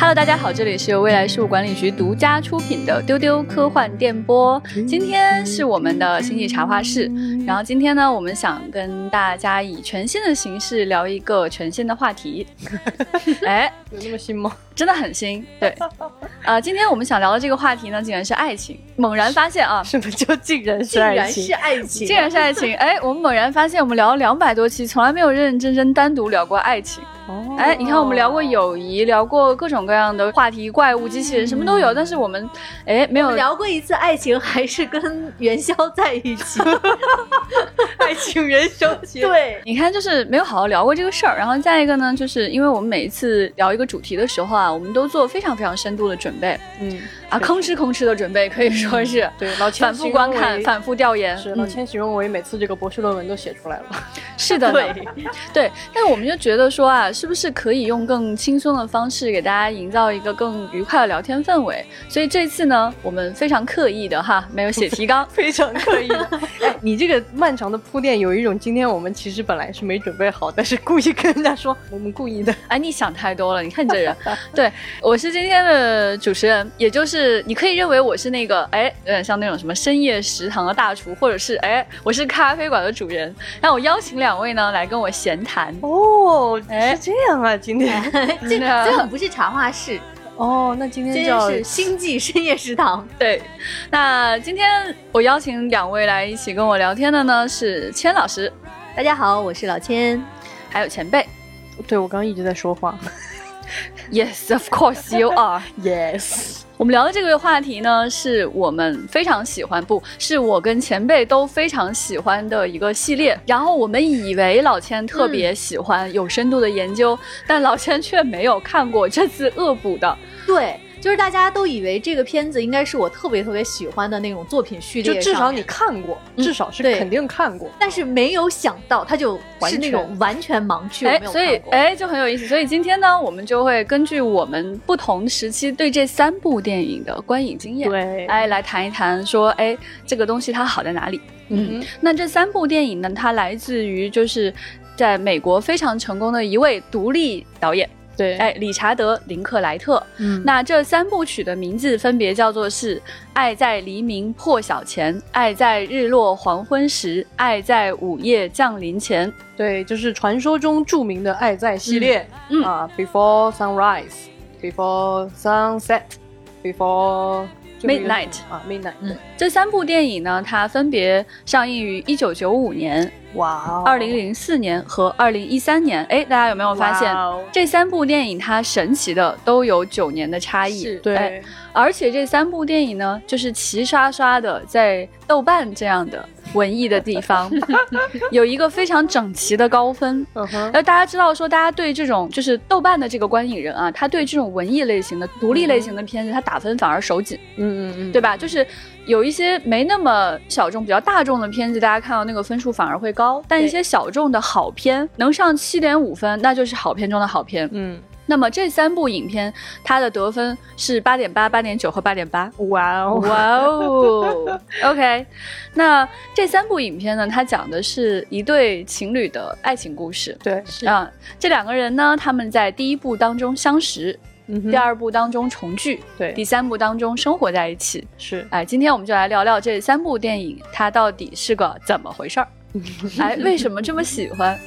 Hello，大家好，这里是由未来事务管理局独家出品的丢丢科幻电波。今天是我们的星际茶话室，然后今天呢，我们想跟大家以全新的形式聊一个全新的话题。哎，有那么新吗？真的很新。对，呃，今天我们想聊的这个话题呢，竟然是爱情。猛然发现啊，什么叫竟然是竟爱情？然是爱情，竟然是爱情。哎，我们猛然发现，我们聊了两百多期，从来没有认认真真单独聊过爱情。哦哎，你看，我们聊过友谊，聊过各种各样的话题，怪物、机器人，什么都有。但是我们，哎，没有聊过一次爱情，还是跟元宵在一起。爱情元宵节。对，你看，就是没有好好聊过这个事儿。然后再一个呢，就是因为我们每一次聊一个主题的时候啊，我们都做非常非常深度的准备嗯啊，吭哧吭哧的准备，可以说是对，老千反复观看、反复调研。是老嗯千形容为每次这个博士论文都写出来了。是的，对，对，但是我们就觉得说啊，是不是可以用更轻松的方式给大家营造一个更愉快的聊天氛围？所以这次呢，我们非常刻意的哈，没有写提纲，非常刻意的。哎，你这个漫长的铺垫，有一种今天我们其实本来是没准备好，但是故意跟人家说我们故意的。哎，你想太多了，你看你这人。对，我是今天的主持人，也就是你可以认为我是那个，哎，有点像那种什么深夜食堂的大厨，或者是哎，我是咖啡馆的主人。那我邀请两位呢来跟我闲谈。哦，哎是这样啊，今天。这个这很不是茶话室，哦，那今今天天叫是星际深夜食堂。对，那今天我邀请两位来一起跟我聊天的呢是千老师，大家好，我是老千。还有前辈。对我刚刚一直在说话。Yes, of course you are. Yes。我们聊的这个话题呢，是我们非常喜欢，不是我跟前辈都非常喜欢的一个系列。然后我们以为老千特别喜欢有深度的研究，但老千却没有看过这次恶补的。对，就是大家都以为这个片子应该是我特别特别喜欢的那种作品序列就列，至少你。看过，嗯至少是肯定看过。但是没有想到，它就是那种完全盲区，哎所以。哎就很有意思。所以今天呢，我们就会根据我们不同时期对这三部电影的观影经验，对，哎，来谈一谈说，哎，这个东西它好在哪里？嗯，那这三部电影呢，它来自于就是在美国非常成功的一位独立导演，对，哎，理查德·林克莱特。嗯。那这三部曲的名字分别叫做是《爱在黎明破晓前》《爱在日落黄昏时》《爱在午夜降临前》。对，就是传说中著名的爱在系列，嗯。嗯。啊，Before Sunrise，Before Sunset，Before Midnight 啊，Midnight，嗯。这三部电影呢，它分别上映于一九九五年、哇哦，二零零四年和二零一三年。哎，大家有没有发现这三部电影它神奇的都有九年的差异？对，而且这三部电影呢，就是齐刷刷的在豆瓣这样的文艺的地方，有一个非常整齐的高分。嗯哼，而大家知道说，大家对这种就是豆瓣的这个观影人啊，他对这种文艺类型的、独立类型的片子，他打分反而手紧，嗯嗯嗯，对吧？就是有一些没那么小众、比较大众的片子，大家看到那个分数反而会高，但一些小众的好片能上七点五分，那就是好片中的好片。嗯，那么这三部影片，它的得分是八点八、八点九和八点八。哇哦，哇哦，OK，那这三部影片呢，它讲的是一对情侣的爱情故事。对，是啊，这两个人呢，他们在第一部当中相识，嗯第二部当中重聚，对第三部当中生活在一起。是，哎，今天我们就来聊聊这三部电影，它到底是个怎么回事儿？哎，为什么这么喜欢？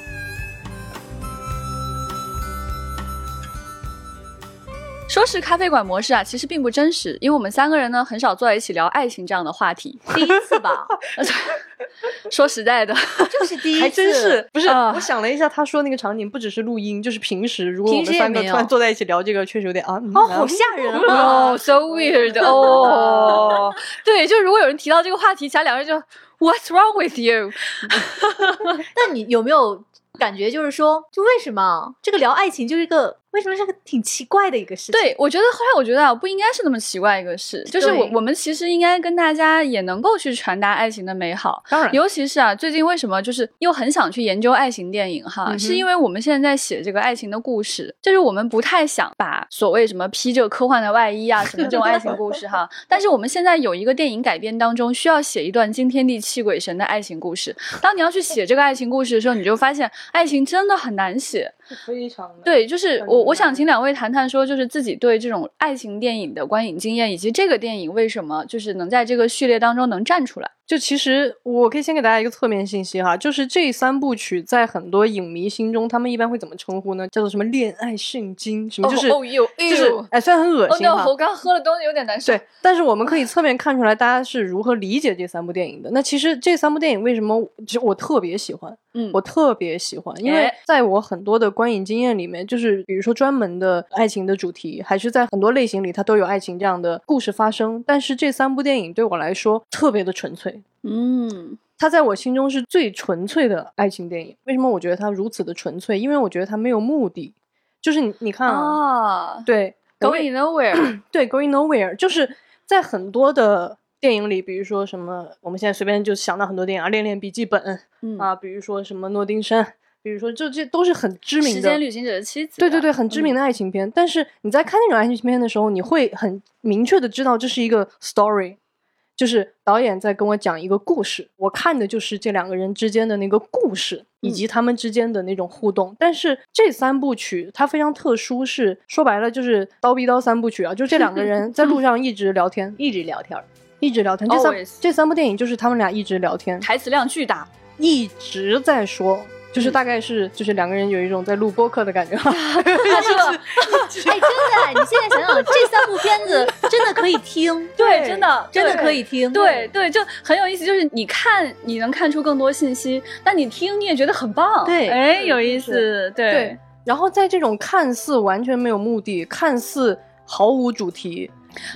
说是咖啡馆模式啊，其实并不真实，因为我们三个人呢很少坐在一起聊爱情这样的话题。第一次吧 说实在的，就是第一次，还真是，不是？啊我想了一下，他说那个场景不只是录音，就是平时，如果我平时也们三个没有突然坐在一起聊这个，确实有点啊，嗯哦，啊好吓人啊！哦、s o weird 哦，对，就如果有人提到这个话题，其他两个人就 What's wrong with you？那你有没有感觉，就是说，就为什么这个聊爱情就是一个为什么是个挺奇怪的一个事情？对，我觉得后来我觉得啊，不应该是那么奇怪一个事，就是我我们其实应该跟大家也能够去传达爱情的美好。当然，尤其是啊，最近为什么就是又很想去研究爱情电影哈？嗯是因为我们现在在写这个爱情的故事，就是我们不太想把所谓什么披着科幻的外衣啊，什么这种爱情故事哈。但是我们现在有一个电影改编当中需要写一段惊天地泣鬼神的爱情故事。当你要去写这个爱情故事的时候，你就发现爱情真的很难写。非常的对，就是我我想请两位谈谈说，就是自己对这种爱情电影的观影经验，以及这个电影为什么就是能在这个序列当中能站出来。就其实我可以先给大家一个侧面信息哈，就是这三部曲在很多影迷心中，他们一般会怎么称呼呢？叫做什么恋爱圣经，什么就是、就是哎，虽然很恶哦心哈。no，我刚喝了东西有点难受。对，但是我们可以侧面看出来，大家是如何理解这三部电影的。那其实这三部电影为什么，其实我特别喜欢，嗯，我特别喜欢，因为哎在我很多的观影经验里面，就是比如说专门的爱情的主题，还是在很多类型里，它都有爱情这样的故事发生。但是这三部电影对我来说特别的纯粹，嗯它在我心中是最纯粹的爱情电影。为什么我觉得它如此的纯粹？因为我觉得它没有目的，就是你你看啊，啊对，Going nowhere，对，Going Nowhere，就是在很多的电影里，比如说什么，我们现在随便就想到很多电影啊，《恋恋笔记本》嗯啊，比如说什么《诺丁山》，比如说就这都是很知名的时间。旅行者的妻子。对对对，很知名的。的爱情片。但是你在看那种爱情片的时候，你会很明确的知道这是一个 story，就是导演在跟我讲一个故事，我看的就是这两个人之间的那个故事，以及他们之间的那种互动。但是这三部曲它非常特殊，是说白了就是刀逼刀三部曲啊，就这两个人在路上一直聊天，一直聊天。一直聊天。这三这三部电影就是他们俩一直聊天，台词量巨大，一直在说。就是大概是，就是两个人有一种在录播客的感觉，他 说：“ 哎，真的，你现在想想，这三部片子真的可以听，对，真的真的对可以听。对对，就很有意思。就是你看，你能看出更多信息，但你听，你也觉得很棒。对哎，有意思。对对，然后在这种看似完全没有目的、看似毫无主题，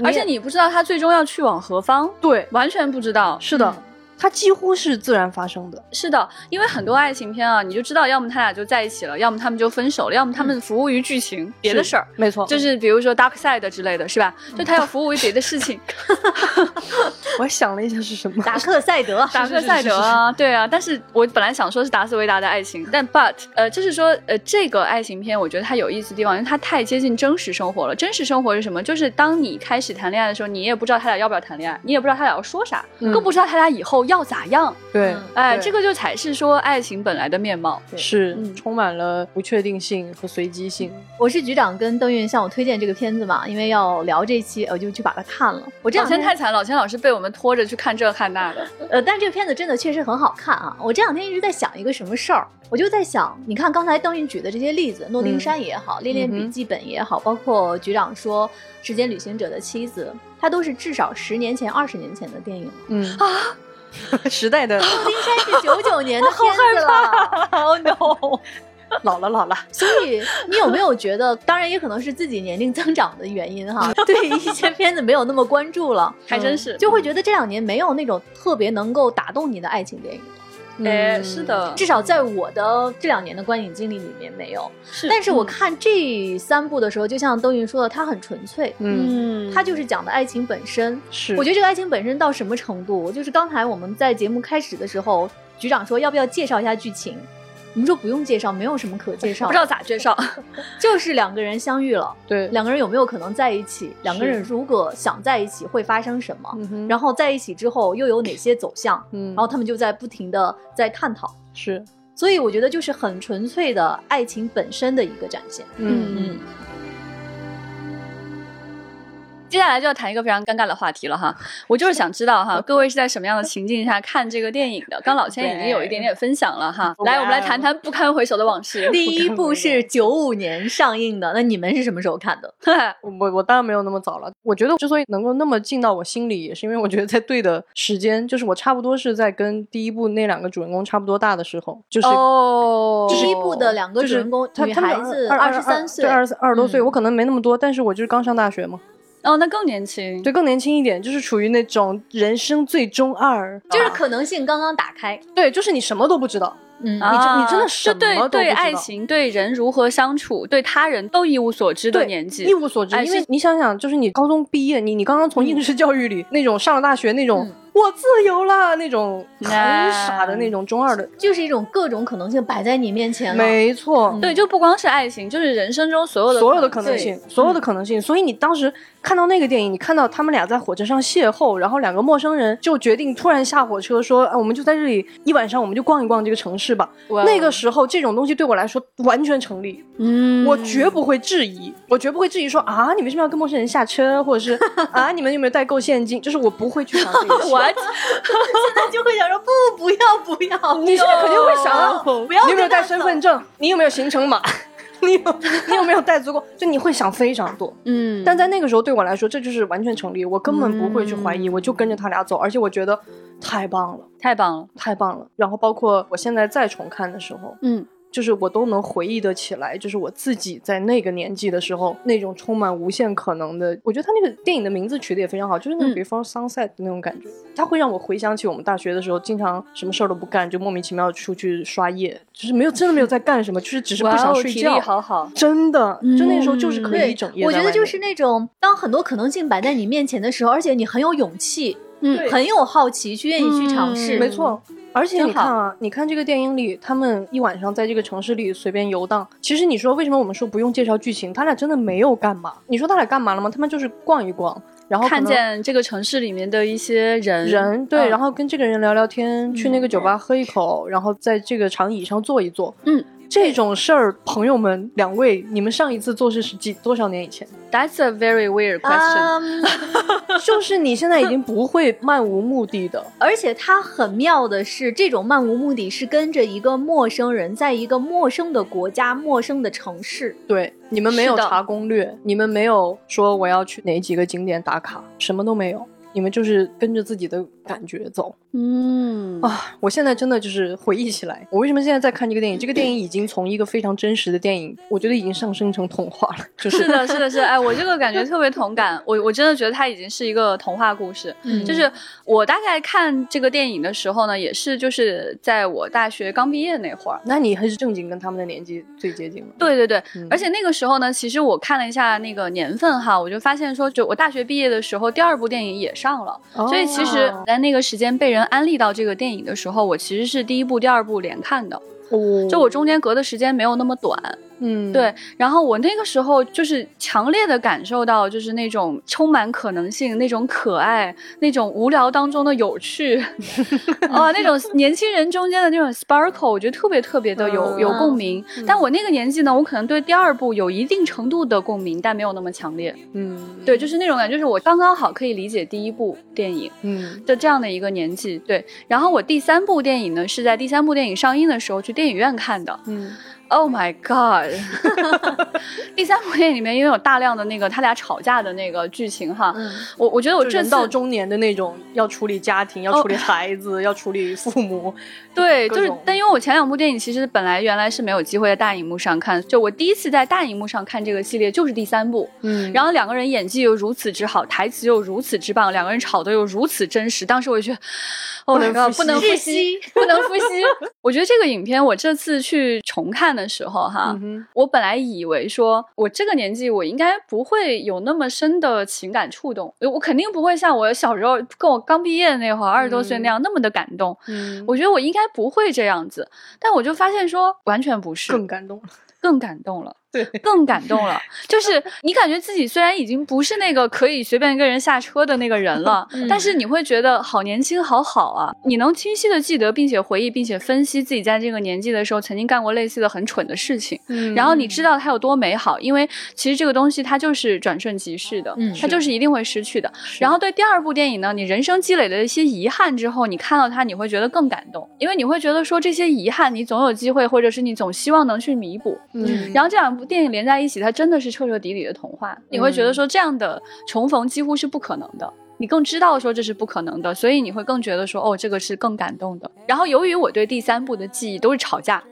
而且也你不知道他最终要去往何方，对，完全不知道。是的，嗯它几乎是自然发生的。是的，因为很多爱情片啊，你就知道，要么他俩就在一起了，要么他们就分手了，要么他们服务于剧情、别的事儿。没错，就是比如说 Dark Side 之类的，是吧？就他要服务于别的事情 我还想了一下是什么，达克赛德，达克赛德啊，对啊。但是我本来想说是达斯维达的爱情，但 but 呃，就是说呃，这个爱情片我觉得它有意思的地方，因为它太接近真实生活了。真实生活是什么？就是当你开始谈恋爱的时候，你也不知道他俩要不要谈恋爱，你也不知道他俩要说啥，嗯更不知道他俩以后要咋样。对嗯，哎，这个就才是说爱情本来的面貌。是嗯充满了不确定性和随机性。我是局长跟邓韵向我推荐这个片子嘛，因为要聊这期，我就去把它看了。我这老两天太惨，老钱老师被我们拖着去看这看那的。呃，但是这个片子真的确实很好看啊！我这两天一直在想一个什么事儿，我就在想，你看刚才邓韵举的这些例子，《诺丁山》也好，恋恋笔记本》也好，包括局长说《时间旅行者的妻子》，它都是至少十年前、二十年前的电影。嗯啊，时代的诺丁山是九九年的 片子了，Oh no！老了老了，所以你有没有觉得，当然也可能是自己年龄增长的原因哈，对一些片子没有那么关注了，还真是，就会觉得这两年没有那种特别能够打动你的爱情电影。哎，嗯是，的，至少在我的这两年的观影经历里面没有。是。但是我嗯。看这三部的时候，就像邓云说的，它很纯粹，嗯，嗯，它就是讲的爱情本身。是，我觉得这个爱情本身到什么程度，就是刚才我们在节目开始的时候，局长说要不要介绍一下剧情，我们说不用介绍，没有什么可介绍，不知道咋介绍。就是两个人相遇了，对，两个人有没有可能在一起？两个人如果想在一起，会发生什么？嗯然后在一起之后又有哪些走向？嗯，然后他们就在不停的在探讨。是，所以我觉得就是很纯粹的爱情本身的一个展现。嗯嗯，接下来就要谈一个非常尴尬的话题了哈，我就是想知道哈，各位是在什么样的情境下看这个电影的？刚老千已经有一点点分享了哈，来，我们来谈谈不堪回首的往事。第一部是九五年上映的，那你们是什么时候看的？我我当然没有那么早了。我觉得之所以能够那么进到我心里，也是因为我觉得在对的时间，就是我差不多是在跟第一部那两个主人公差不多大的时候，就是。哦，第一部的两个主人公，女他他们孩子二十三岁对，，二十二十多岁，嗯我可能没那么多，但是我就是刚上大学嘛，哦，那更年轻。对，更年轻一点，就是处于那种人生最中二，就是可能性刚刚打开。对，就是你什么都不知道，嗯，啊你真你真的什就对么都不知道对爱情、对人如何相处、对他人都一无所知的对年纪一。无所知。因为你想想，就是你高中毕业，你你刚刚从应试教育里那种上了大学那种嗯我自由了那种很傻的那种中二的，就是一种各种可能性摆在你面前了。没错，对，就不光是爱情，就是人生中所有的所有的可能性，所有的可能性。所以你当时看到那个电影，你看到他们俩在火车上邂逅，然后两个陌生人就决定突然下火车说，啊，我们就在这里一晚上，我们就逛一逛这个城市吧。那个时候，这种东西对我来说完全成立，嗯，我绝不会质疑，我绝不会质疑说啊，你为什么要跟陌生人下车，或者是 啊，你们有没有带够现金？就是我不会去想这些。我现在就会想说不，不要，不要。你现在肯定会想啊，不要。你有没有带身份证？你有没有行程码？你有 你有没有带足够？就你会想非常多，嗯。但在那个时候对我来说，这就是完全成立，我根本不会去怀疑，我就跟着他俩走，而且我觉得太棒了，太棒了，太棒了。然后包括我现在再重看的时候，嗯。就是我都能回忆得起来，就是我自己在那个年纪的时候，那种充满无限可能的。我觉得他那个电影的名字取得也非常好，就是那种 Before Sunset 的那种感觉。它会让我回想起我们大学的时候，经常什么事儿都不干，就莫名其妙出去刷夜，就是没有真的没有在干什么，就是只是不想睡觉。好好，真的，就那时候就是可以一整夜。我觉得就是那种当很多可能性摆在你面前的时候，而且你很有勇气，嗯，很有好奇，去愿意去尝试。没错。而且你看啊，你看这个电影里，他们一晚上在这个城市里随便游荡。其实你说为什么我们说不用介绍剧情？他俩真的没有干嘛？你说他俩干嘛了吗？他们就是逛一逛，然后看见这个城市里面的一些人人，对，然后跟这个人聊聊天，去那个酒吧喝一口，然后在这个长椅上坐一坐。嗯。这种事儿，朋友们，两位，你们上一次做事是几多少年以前？That's a very weird question。就是你现在已经不会漫无目的的，而且它很妙的是，这种漫无目的是跟着一个陌生人，在一个陌生的国家、陌生的城市。对，你们没有查攻略，你们没有说我要去哪几个景点打卡，什么都没有，你们就是跟着自己的感觉走。嗯啊，我现在真的就是回忆起来，我为什么现在在看这个电影？这个电影已经从一个非常真实的电影，我觉得已经上升成童话了。就是是的，是的，是。哎，我这个感觉特别同感。我我真的觉得它已经是一个童话故事。嗯，就是我大概看这个电影的时候呢，也是就是在我大学刚毕业那会儿。那你还是正经跟他们的年纪最接近了。对对对，而且那个时候呢，其实我看了一下那个年份哈，我就发现说，就我大学毕业的时候，第二部电影也上了。所以其实，在那个时间被人安利到这个电。电影的时候，我其实是第一部、第二部连看的，就我中间隔的时间没有那么短。嗯，对。然后我那个时候就是强烈的感受到，就是那种充满可能性、那种可爱、那种无聊当中的有趣，啊，那种年轻人中间的那种 sparkle，我觉得特别特别的有有共鸣。但我那个年纪呢，我可能对第二部有一定程度的共鸣，但没有那么强烈。嗯，对，就是那种感觉，就是我刚刚好可以理解第一部电影，嗯的这样的一个年纪。对。然后我第三部电影呢，是在第三部电影上映的时候去电影院看的。嗯。Oh my god！第三部电影里面因为有大量的那个他俩吵架的那个剧情哈，我我觉得我人到中年的那种要处理家庭、要处理孩子、要处理父母，对，就是但因为我前两部电影其实本来原来是没有机会在大荧幕上看，就我第一次在大荧幕上看这个系列就是第三部，嗯，然后两个人演技又如此之好，台词又如此之棒，两个人吵得又如此真实，当时我就觉得。不能不能呼吸，不能呼吸。我觉得这个影片，我这次去重看的时候，哈，我本来以为说，我这个年纪，我应该不会有那么深的情感触动，我肯定不会像我小时候跟我刚毕业那会儿二十多岁那样那么的感动。嗯，我觉得我应该不会这样子，但我就发现说，完全不是，更感动了，更感动了。对，更感动了。就是你感觉自己虽然已经不是那个可以随便跟人下车的那个人了，但是你会觉得好年轻，好好啊！你能清晰的记得，并且回忆，并且分析自己在这个年纪的时候曾经干过类似的很蠢的事情。嗯，然后你知道它有多美好，因为其实这个东西它就是转瞬即逝的，嗯，它就是一定会失去的。然后对第二部电影呢，你人生积累的一些遗憾之后，你看到它，你会觉得更感动，因为你会觉得说这些遗憾，你总有机会，或者是你总希望能去弥补。嗯，然后这两部电影连在一起。它真的是彻彻底底的童话，你会觉得说这样的重逢几乎是不可能的。你更知道说这是不可能的，所以你会更觉得说哦，这个是更感动的。然后由于我对第三部的记忆都是吵架，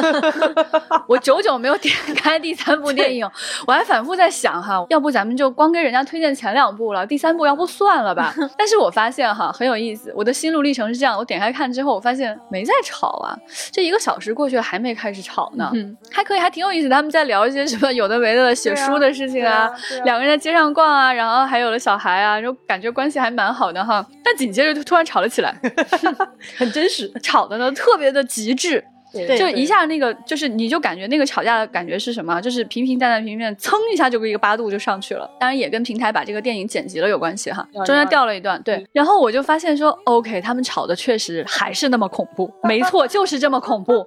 我久久没有点开第三部电影，我还反复在想哈，要不咱们就光给人家推荐前两部了，第三部要不算了吧？但是我发现哈很有意思，我的心路历程是这样：我点开看之后，我发现没在吵啊，这一个小时过去了还没开始吵呢，还可以，还挺有意思。他们在聊一些什么有的没的写书的事情啊，两个人在街上逛啊，然后还有了小孩啊，就感觉。觉关系还蛮好的哈，但紧接着就突然吵了起来，很真实。吵的呢特别的极致。对就一下那个，就是你就感觉那个吵架的感觉是什么？就是平平淡淡，平平淡淡，噌一下就一个八度就上去了。当然也跟平台把这个电影剪辑了有关系哈，中间掉了一段。对，然后我就发现说，OK，他们吵的确实还是那么恐怖，没错，就是这么恐怖。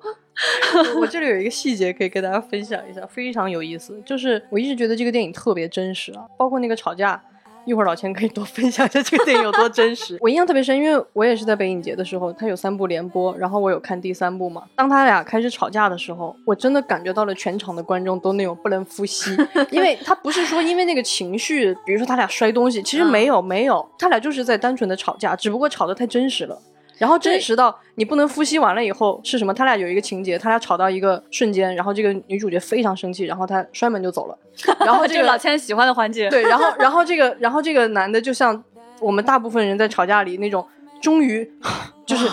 我这里有一个细节可以跟大家分享一下，非常有意思，就是我一直觉得这个电影特别真实啊，包括那个吵架。一会儿老钱可以多分享一下这个电影有多真实。我印象特别深，因为我也是在北影节的时候，他有三部连播，然后我有看第三部嘛。当他俩开始吵架的时候，我真的感觉到了全场的观众都那种不能呼吸，因为他不是说因为那个情绪，比如说他俩摔东西，其实没有没有，他俩就是在单纯的吵架，只不过吵得太真实了。然后真实到你不能呼吸完了以后是什么？他俩有一个情节，他俩吵到一个瞬间，然后这个女主角非常生气，然后她摔门就走了。然后这个老千喜欢的环节，对，然后然后这个然后这个男的就像我们大部分人在吵架里那种，终于 就是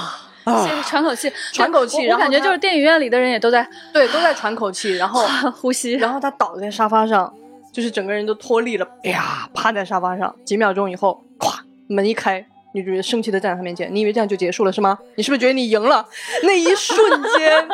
啊喘口气，喘口气，我感觉就是电影院里的人也都在对都在喘口气，然后 呼吸，然后他倒在沙发上，就是整个人都脱力了，哎呀，趴在沙发上，几秒钟以后，咵，门一开。女主角生气的站在他面前，你以为这样就结束了是吗？你是不是觉得你赢了？那一瞬间，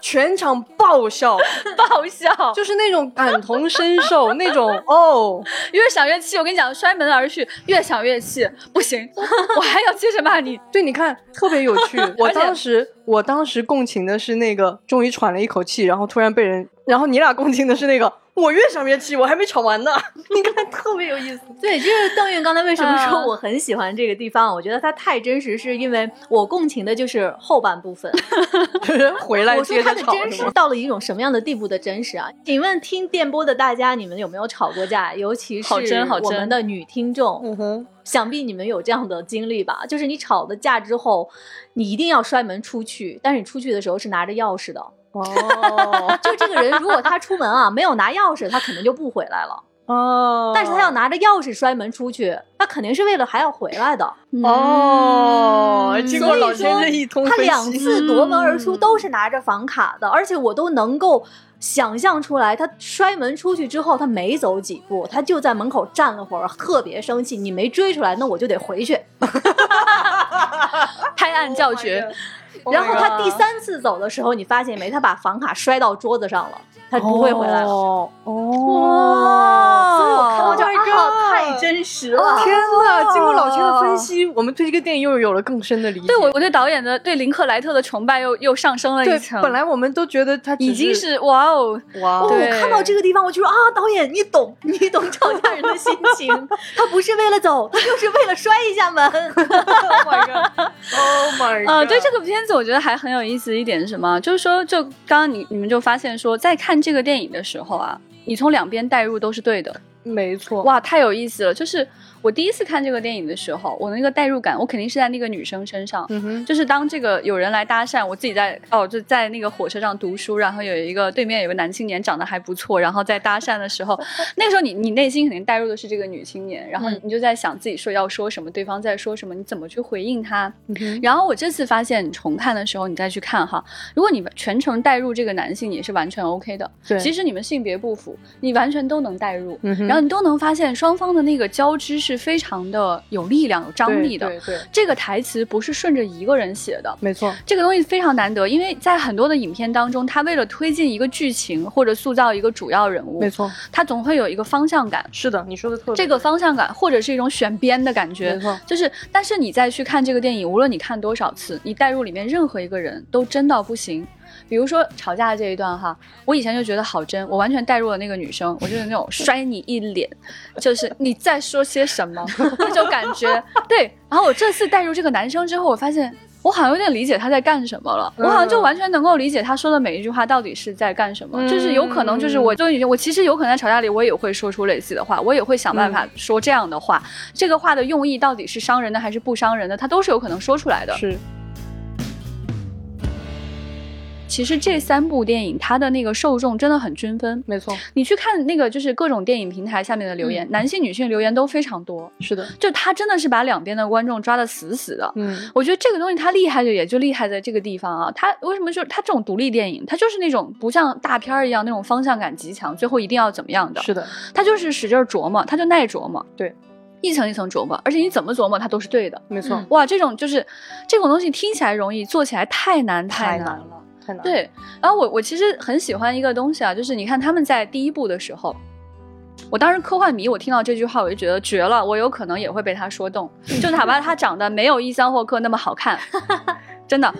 全场爆笑，爆笑，就是那种感同身受，那种哦，越想越气。我跟你讲，摔门而去，越想越气，不行，我还要接着骂你。对，你看特别有趣。我当时，我当时共情的是那个终于喘了一口气，然后突然被人，然后你俩共情的是那个。我越想越气，我还没吵完呢。你看，特别有意思。对，就是邓韵刚才为什么说我很喜欢这个地方？我觉得它太真实，是因为我共情的就是后半部分。回来接着吵。真实到了一种什么样的地步的真实啊？请问听电波的大家，你们有没有吵过架？尤其是我们的女听众，嗯哼，想必你们有这样的经历吧？就是你吵了架之后，你一定要摔门出去，但是你出去的时候是拿着钥匙的。哦，就这个人，如果他出门啊没有拿钥匙，他肯定就不回来了。哦，但是他要拿着钥匙摔门出去，他肯定是为了还要回来的。哦，经过老先生一通他两次夺门而出都是拿着房卡的，而且我都能够想象出来，他摔门出去之后，他没走几步，他就在门口站了会儿，特别生气。你没追出来，那我就得回去。拍案叫绝。然后他第三次走的时候，你发现没？他把房卡摔到桌子上了。他不会回来了哦！哇！所以我看到这个太真实了。天呐！经过老千的分析，我们对这个电影又有了更深的理解。对我，我对导演的对林克莱特的崇拜又又上升了一层。本来我们都觉得他已经是哇哦哇！我看到这个地方，我就说啊，导演你懂，你懂吵架人的心情。他不是为了走，他就是为了摔一下门。Oh my god！Oh my god！啊，对这个片子，我觉得还很有意思一点是什么？就是说，就刚刚你你们就发现说，在看。这个电影的时候啊，你从两边带入都是对的，没错。哇，太有意思了，就是。我第一次看这个电影的时候，我的那个代入感，我肯定是在那个女生身上。嗯哼，就是当这个有人来搭讪，我自己在哦，就在那个火车上读书，然后有一个对面有个男青年长得还不错，然后在搭讪的时候，那个时候你你内心肯定带入的是这个女青年，然后你就在想自己说要说什么，对方在说什么，你怎么去回应他。然后我这次发现，你重看的时候你再去看哈，如果你全程带入这个男性，也是完全 OK 的。对，其实你们性别不符，你完全都能带入，然后你都能发现双方的那个交织是非常的。有力量、有张力的，对对，这个台词不是顺着一个人写的，没错，这个东西非常难得，因为在很多的影片当中，他为了推进一个剧情或者塑造一个主要人物，没错，他总会有一个方向感。是的，你说的特这个方向感，或者是一种选编的感觉，没错，就是，但是你再去看这个电影，无论你看多少次，你带入里面任何一个人都真到不行。比如说吵架的这一段哈，我以前就觉得好真，我完全带入了那个女生，我就是那种摔你一脸，就是你在说些什么 那种感觉。对，然后我这次带入这个男生之后，我发现我好像有点理解他在干什么了，我好像就完全能够理解他说的每一句话到底是在干什么。就是有可能，就是我作为女性，我其实有可能在吵架里，我也会说出类似的话，我也会想办法说这样的话。这个话的用意到底是伤人的还是不伤人的，他都是有可能说出来的。是。其实这三部电影，它的那个受众真的很均分。没错，你去看那个，就是各种电影平台下面的留言，男性、女性留言都非常多。是的，就他真的是把两边的观众抓的死死的。嗯，我觉得这个东西它厉害的也就厉害在这个地方啊。它为什么就是它这种独立电影，它就是那种不像大片儿一样那种方向感极强，最后一定要怎么样的？是的，它就是使劲琢磨，它就耐琢磨。对。一层一层琢磨，而且你怎么琢磨它都是对的。没错嗯，哇，这种就是这种东西听起来容易，做起来太难难太难。了，太难。对，然后我我其实很喜欢一个东西啊，就是你看他们在第一部的时候，我当时科幻迷，我听到这句话我就觉得绝了，我有可能也会被他说动，就哪怕他长得没有伊桑霍克那么好看，真的，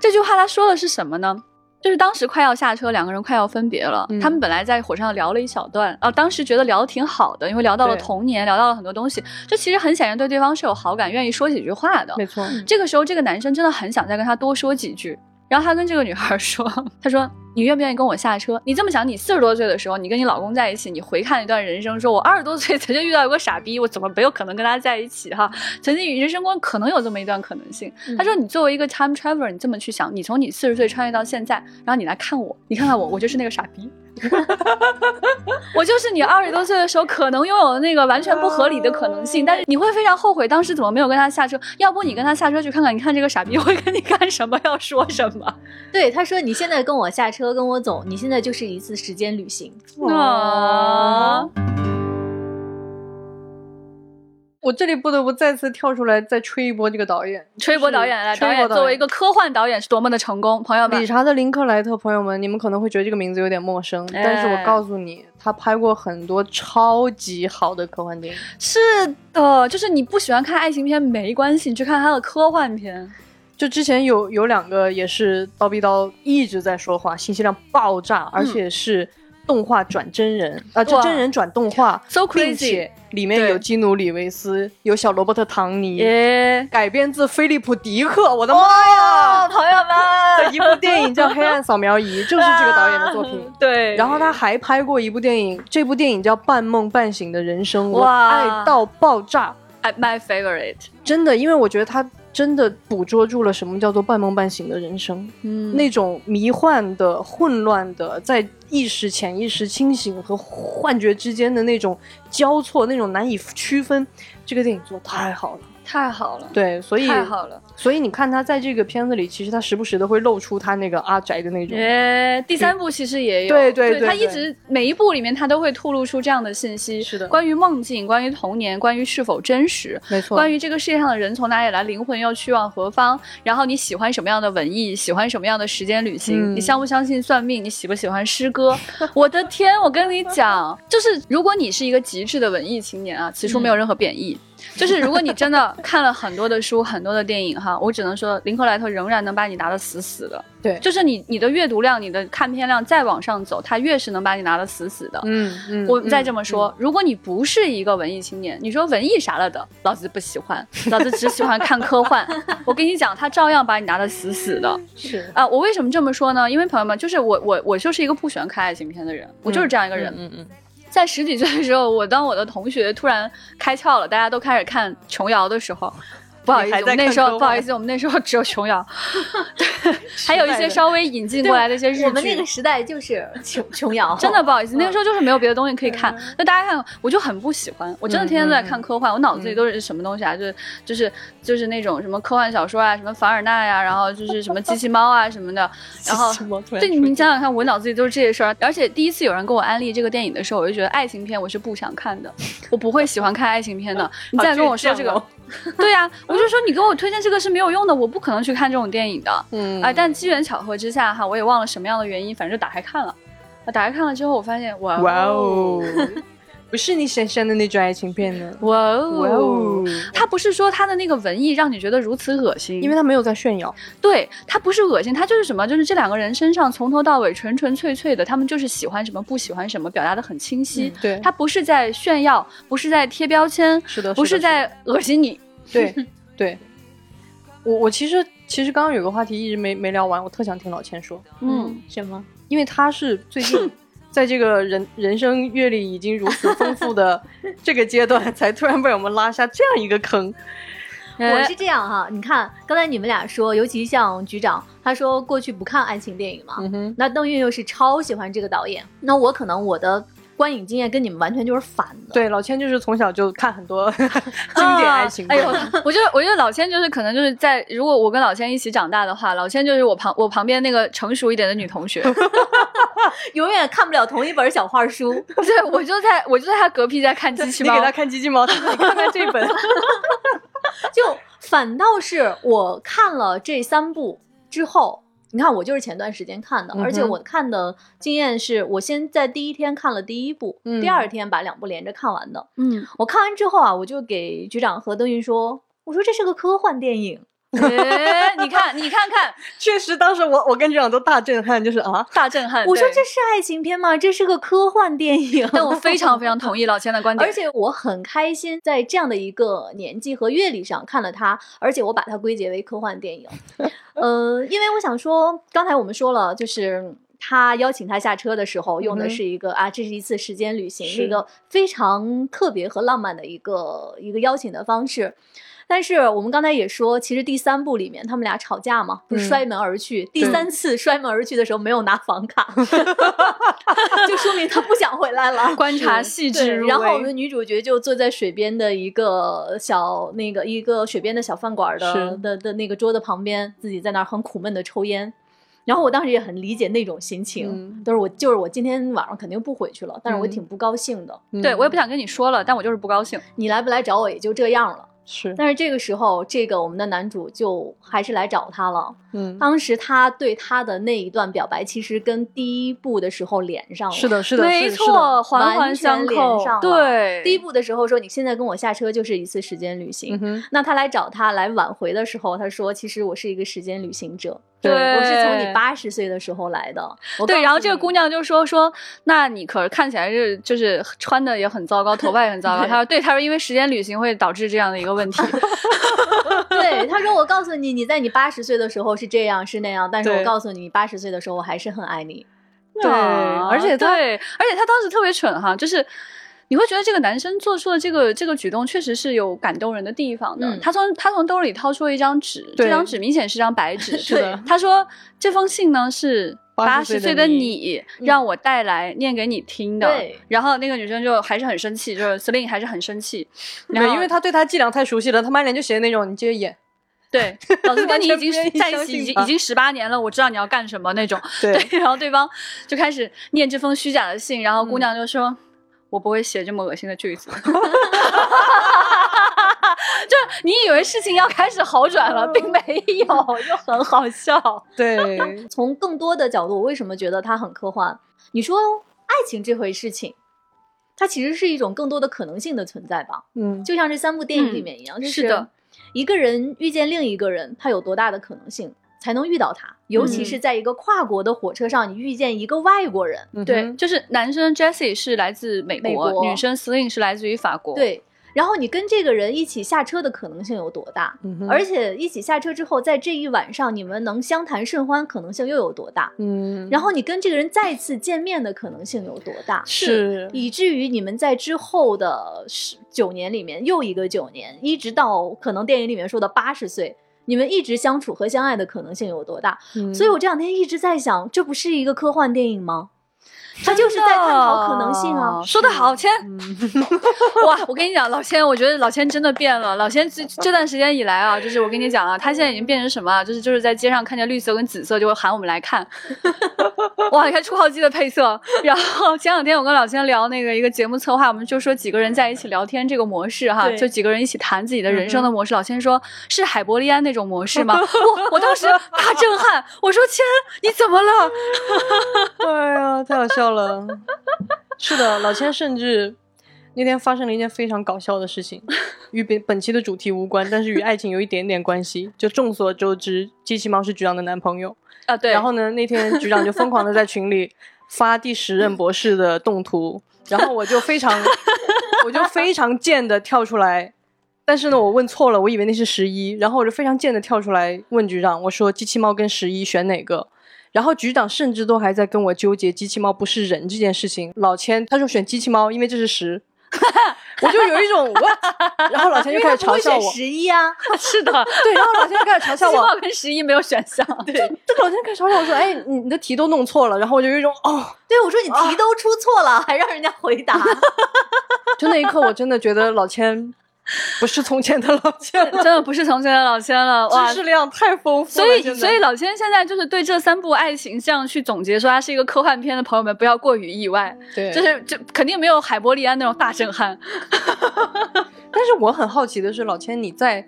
这句话他说的是什么呢？就是当时快要下车，两个人快要分别了。嗯他们本来在火车上聊了一小段，啊，当时觉得聊得挺好的，因为聊到了童年，聊到了很多东西，就其实很显然对对方是有好感，愿意说几句话的。没错，这个时候，这个男生真的很想再跟他多说几句。然后他跟这个女孩说：“ 他说你愿不愿意跟我下车？你这么想，你四十多岁的时候，你跟你老公在一起，你回看一段人生，说我二十多岁曾经遇到一个傻逼，我怎么没有可能跟他在一起哈？曾经人生观可能有这么一段可能性。他说你作为一个 time traveler，你这么去想，你从你四十岁穿越到现在，然后你来看我，你看看我，我就是那个傻逼。” 我就是你二十多岁的时候可能拥有的那个完全不合理的可能性，但是你会非常后悔当时怎么没有跟他下车。要不你跟他下车去看看，你看这个傻逼会跟你干什么，要说什么？对，他说你现在跟我下车，跟我走，你现在就是一次时间旅行。啊，我这里不得不再次跳出来，再吹一波这个导演，吹一波导演来，导吹一波演作为一个科幻导演是多么的成功，朋友们理。查德·林克莱特，朋友们，你们可能会觉得这个名字有点陌生，哎但是我告诉你，他拍过很多超级好的科幻电影。是的，就是你不喜欢看爱情片没关系，你去看他的科幻片。就之前有有两个也是刀逼刀一直在说话，信息量爆炸，而且是动画转真人啊，就真人转动画 So 并 crazy 且里面有基努里维斯，有小罗伯特唐尼，耶，改编自菲利普迪克，我的妈呀！朋友们的一部电影叫《黑暗扫描仪》，就是这个导演的作品。对，然后他还拍过一部电影，这部电影叫《半梦半醒的人生》，我哇爱到爆炸，I- my favorite，真的，因为我觉得他真的捕捉住了什么叫做半梦半醒的人生，嗯那种迷幻的、混乱的，在意识、潜意识清醒和幻觉之间的那种交错，那种难以区分。这个电影做得太好了，太好了，对，所以太好了。所以你看他在这个片子里，其实他时不时的会露出他那个阿宅的那种。耶，第三部其实也有，对对对对他一直每一部里面他都会透露出这样的信息，是的关于梦境，关于童年，关于是否真实。没错，关于这个世界上的人从哪里来，灵魂又去往何方？然后你喜欢什么样的文艺？喜欢什么样的时间旅行？嗯你相不相信算命？你喜不喜欢诗歌？我的天，我跟你讲，就是如果你是一个极致的文艺青年啊，此处没有任何贬义。就是如果你真的看了很多的书、很多的电影哈，我只能说林克莱特仍然能把你拿得死死的。对，就是你你的阅读量、你的看片量再往上走，他越是能把你拿得死死的。嗯嗯，我再这么嗯说，如果你不是一个文艺青年，你说文艺啥了的，老子不喜欢，老子只喜欢看科幻。我跟你讲，他照样把你拿得死死的是啊！我为什么这么说呢？因为朋友们，就是我我我就是一个不喜欢看爱情片的人，我就是这样一个人。嗯嗯在十几岁的时候，我当我的同学突然开窍了，大家都开始看琼瑶的时候。不好意思，我们那时候不好意思，我们那时候只有琼瑶，对，还有一些稍微引进过来的一些日剧。我们那个时代就是琼琼瑶，真的不好意思，那个时嗯候就是没有别的东西可以看。那大家看，我就很不喜欢，我真的天天都在看科幻，我脑子里都是什么东西啊？就是就是就是那种什么科幻小说啊，什么凡尔纳呀，然后就是什么机器猫啊什么的。然后对你想想看，我脑子里都是这些事儿。而且第一次有人跟我安利这个电影的时候，我就觉得爱情片我是不想看的，我不会喜欢看爱情片的。你再跟我说这个 对呀、我就说你给我推荐这个是没有用的，我不可能去看这种电影的。嗯啊，但机缘巧合之下哈，我也忘了什么样的原因，反正就打开看了。啊，打开看了之后，我发现哇哇哦，不是你想象的那种爱情片呢。哇哦哇哦，他不是说他的那个文艺让你觉得如此恶心，因为他没有在炫耀。对他不是恶心，他就是什么，就是这两个人身上从头到尾纯纯粹粹的，他们就是喜欢什么不喜欢什么，表达的很清晰。对，他不是在炫耀，不是在贴标签，是的，不是在恶心你。对 对。我我其实其实刚刚有个话题一直没没聊完，我特想听老千说，嗯，什么？因为他是最近 在这个人人生阅历已经如此丰富的 这个阶段，才突然被我们拉下这样一个坑。哎我是这样哈，你看刚才你们俩说，尤其像局长，他说过去不看爱情电影嘛，那邓韵又是超喜欢这个导演，那我可能我的观影经验跟你们完全就是反的。对，老千就是从小就看很多 经典爱情片。哎呦，我觉得我觉得老千就是可能就是在如果我跟老千一起长大的话，老千就是我旁我旁边那个成熟一点的女同学。永远看不了同一本小画书。对，我就在我就在他隔壁在看机器猫你给，他看机器猫，他 说你看看这本，就反倒是我看了这三部之后，你看我就是前段时间看的，嗯而且我看的经验是我先在第一天看了第一部，嗯第二天把两部连着看完的。嗯，我看完之后啊，我就给局长和邓云说，我说这是个科幻电影。哎，你看你看看，确实当时我我跟局长都大震撼，就是啊，大震撼。我说这是爱情片吗？这是个科幻电影。但我非常非常同意老千的观点，而且我很开心，在这样的一个年纪和阅历上看了它，而且我把它归结为科幻电影。呃，因为我想说，刚才我们说了，就是他邀请他下车的时候，用的是一个、啊，这是一次时间旅行，是是一个非常特别和浪漫的一个一个邀请的方式。但是我们刚才也说，其实第三部里面他们俩吵架嘛，不是嗯摔门而去。第三次摔门而去的时候没有拿房卡，就说明他不想回来了。观察细致。然后我们的女主角就坐在水边的一个小那个一个水边的小饭馆的的的那个桌子旁边，自己在那儿很苦闷的抽烟。然后我当时也很理解那种心情，嗯都是我就是我今天晚上肯定不回去了，但是我嗯挺不高兴的。对我也不想跟你说了，但我就是不高兴。你来不来找我也就这样了。是，但是这个时候，这个我们的男主就还是来找她了。嗯，当时他对他的那一段表白，其实跟第一部的时候连上了。是的，是的，没错，环环相扣对，第一部的时候说，你现在跟我下车就是一次时间旅行。嗯，那他来找他来挽回的时候，他说：“其实我是一个时间旅行者，对我是从你八十岁的时候来的。对，然后这个姑娘就说说，那你可是看起来是就是穿的也很糟糕，头发也很糟糕。对她说对，她说因为时间旅行会导致这样的一个问题。对，她说我告诉你，你在你八十岁的时候是这样是那样，但是我告诉你，你八十岁的时候我还是很爱你。对啊而且他对，而且她当时特别蠢哈，就是。你会觉得这个男生做出的这个这个举动确实是有感动人的地方的。嗯他从他从兜里掏出了一张纸，这张纸明显是张白纸。是的他说这封信呢是八80岁的十岁的你让我带来念给你听的。对然后那个女生就还是很生气，就是 Celine 还是很生气。然对，后因为他对他伎俩太熟悉了，他满脸就写的那种，你接着演，对，老子跟你已经在一起已经已经十八年了，我知道你要干什么那种。对对，然后对方就开始念这封虚假的信，然后姑嗯娘就说：“我不会写这么恶心的句子。”就你以为事情要开始好转了，并没有，就很好笑。对，从更多的角度，我为什么觉得它很科幻？你说爱情这回事情，它其实是一种更多的可能性的存在吧？嗯，就像这三部电影里面一样，就是的，一个人遇见另一个人，他有多大的可能性才能遇到他？尤其是在一个跨国的火车上，你遇见一个外国人，嗯对，，就是男生 Jesse 是来自美国，美国女生 Sling 是来自于法国。，对，然后你跟这个人一起下车的可能性有多大？嗯而且一起下车之后，在这一晚上你们能相谈甚欢，可能性又有多大？嗯，然后你跟这个人再次见面的可能性有多大？是以至于你们在之后的十九年里面，又一个九年，一直到可能电影里面说的八十岁，你们一直相处和相爱的可能性有多大？嗯所以我这两天一直在想，这不是一个科幻电影吗？它就是在探讨可能性啊。说得好，千。嗯 哇，我跟你讲，老千，我觉得老千真的变了。老千这这段时间以来啊，就是我跟你讲啊，他现在已经变成什么啊？就是就是在街上看见绿色跟紫色就会喊我们来看。哇，你看初号机的配色。然后前两天我跟老千聊那个一个节目策划，我们就说几个人在一起聊天这个模式哈，就几个人一起谈自己的人生的模式。老千说是海伯利安那种模式吗？我我当时大震撼，我说千你怎么了？哎呀，太好笑了。是的，老千甚至那天发生了一件非常搞笑的事情，与本本期的主题无关，但是与爱情有一点点关系。就众所周知，机器猫是局长的男朋友。啊，对，然后呢，那天局长就疯狂的在群里发第十任博士的动图，然后我就非常，我就非常贱的跳出来。但是呢，我问错了，我以为那是十一，然后我就非常贱的跳出来问局长，我说机器猫跟十一选哪个？然后局长甚至都还在跟我纠结机器猫不是人这件事情。老千他说选机器猫，因为这是十，我就有一种然后老千就开始嘲笑我，十一啊，是的，对，然后老千就开始嘲笑我，十一没有选项。对，这老千开始嘲笑我说，哎，你你的题都弄错了，然后我就有一种哦，对我说你题都出错了，还让人家回答，就那一刻，我真的觉得老千 不是从前的老千了，真的不是从前的老千了，哇知！识量太丰富了。所以，所以老千现在就是对这三部爱情这样去总结，说它是一个科幻片的朋友们不要过于意外，对，就是就肯定没有海伯利安那种大震撼。但是我很好奇的是，老千你在，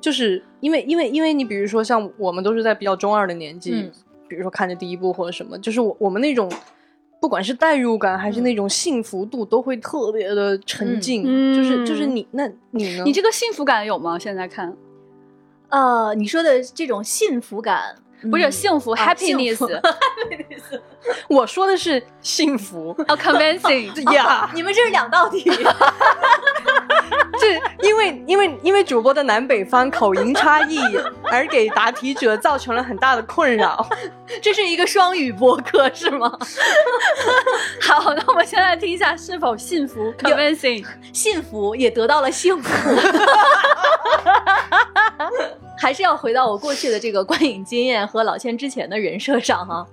就是因为因为因为你比如说像我们都是在比较中二的年纪，嗯比如说看着第一部或者什么，就是我我们那种。不管是代入感还是那种幸福度，都会特别的沉浸。嗯。就是就是你，那你呢？你这个幸福感有吗？现在看。呃，你说的这种幸福感，不是嗯。幸福啊幸福 happiness，我说的是幸福。哦 convincing，呀，你们这是两道题。这因为因为因为主播的南北方口音差异，而给答题者造成了很大的困扰。这是一个双语播客是吗？好，那我们先来听一下是否幸福 convincing。幸福也得到了幸福，还是要回到我过去的这个观影经验和老千之前的人设上哈。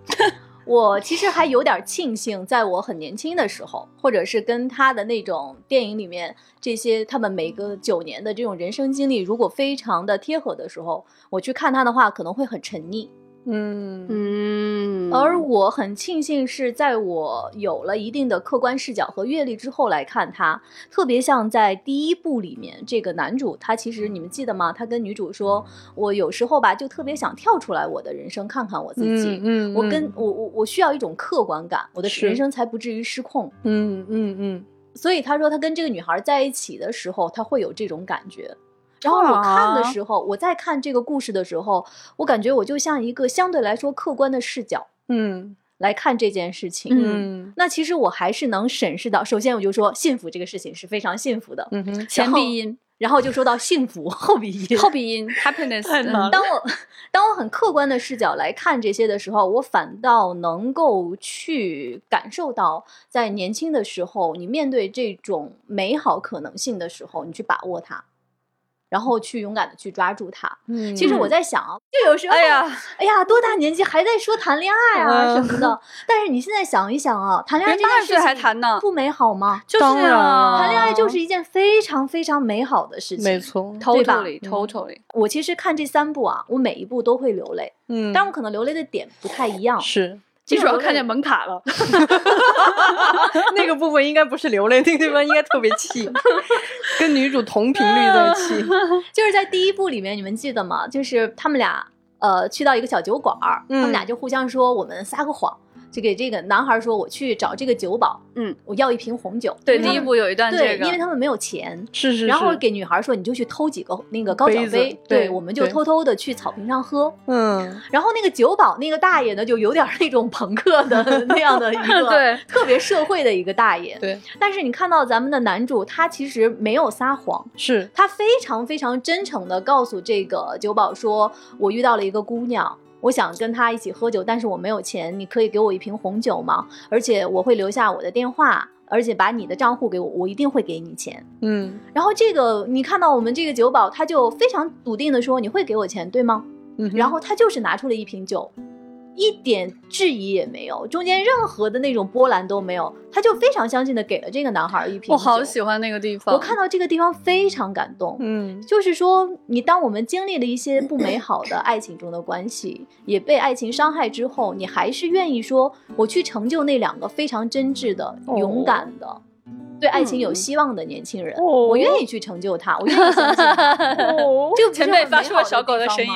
我其实还有点庆幸，在我很年轻的时候，或者是跟他的那种电影里面这些他们每个九年的这种人生经历，如果非常的贴合的时候，我去看他的话，可能会很沉溺。嗯嗯而我很庆幸是在我有了一定的客观视角和阅历之后来看他，特别像在第一部里面，这个男主他其实你们记得吗？他跟女主说，我有时候吧就特别想跳出来我的人生，看看我自己。嗯我跟我我我需要一种客观感，我的人生才不至于失控。嗯嗯嗯所以他说他跟这个女孩在一起的时候，他会有这种感觉。然后我看的啊时候，我在看这个故事的时候，我感觉我就像一个相对来说客观的视角嗯。来看这件事情。嗯。那其实我还是能审视到，首先我就说幸福这个事情是非常幸福的，嗯哼，前鼻音，然后就说到幸福 后鼻音。后鼻音 happiness，当我当我很客观的视角来看这些的时候，我反倒能够去感受到，在年轻的时候，你面对这种美好可能性的时候，你去把握它，然后去勇敢的去抓住它。嗯其实我在想啊，就有时候，哎呀，哎呀，多大年纪还在说谈恋爱啊嗯什么的？但是你现在想一想啊，谈恋爱人这件80岁事情还谈呢不美好吗？就是当然啊，谈恋爱就是一件非常非常美好的事情。没，错，对吧 totally 嗯 totally，我其实看这三部啊，我每一部都会流泪，嗯，但我可能流泪的点不太一样。是你主要看见门卡了，那个部分应该不是流泪，那个地方应该特别气，跟女主同频率的气。就是在第一部里面，你们记得吗？就是他们俩呃去到一个小酒馆儿，他们俩就互相说我们撒个谎，就给这个男孩说我去找这个酒保，嗯，我要一瓶红酒。对，第一部有一段对，这个，因为他们没有钱。是是，然后给女孩说，你就去偷几个那个高脚杯杯，对我们就偷偷的去草坪上喝。嗯然后那个酒保那个大爷呢，就有点那种朋克的 那样的一个，对，特别社会的一个大爷。对但是你看到咱们的男主，他其实没有撒谎，是他非常非常真诚的告诉这个酒保说：“我遇到了一个姑娘。”我想跟他一起喝酒，但是我没有钱，你可以给我一瓶红酒吗？而且我会留下我的电话，而且把你的账户给我，我一定会给你钱。嗯然后这个你看到我们这个酒保，他就非常笃定的说：“你会给我钱，对吗？”嗯，然后他就是拿出了一瓶酒，一点质疑也没有，中间任何的那种波澜都没有，他就非常相信的给了这个男孩一瓶。我好喜欢那个地方，我看到这个地方非常感动。嗯就是说，你当我们经历了一些不美好的爱情中的关系，也被爱情伤害之后，你还是愿意说，我去成就那两个非常真挚的、哦勇敢的、对爱情有嗯希望的年轻人，哦我愿意去成就他，我愿意相信他。哦这个不是前辈发出了小狗的声音，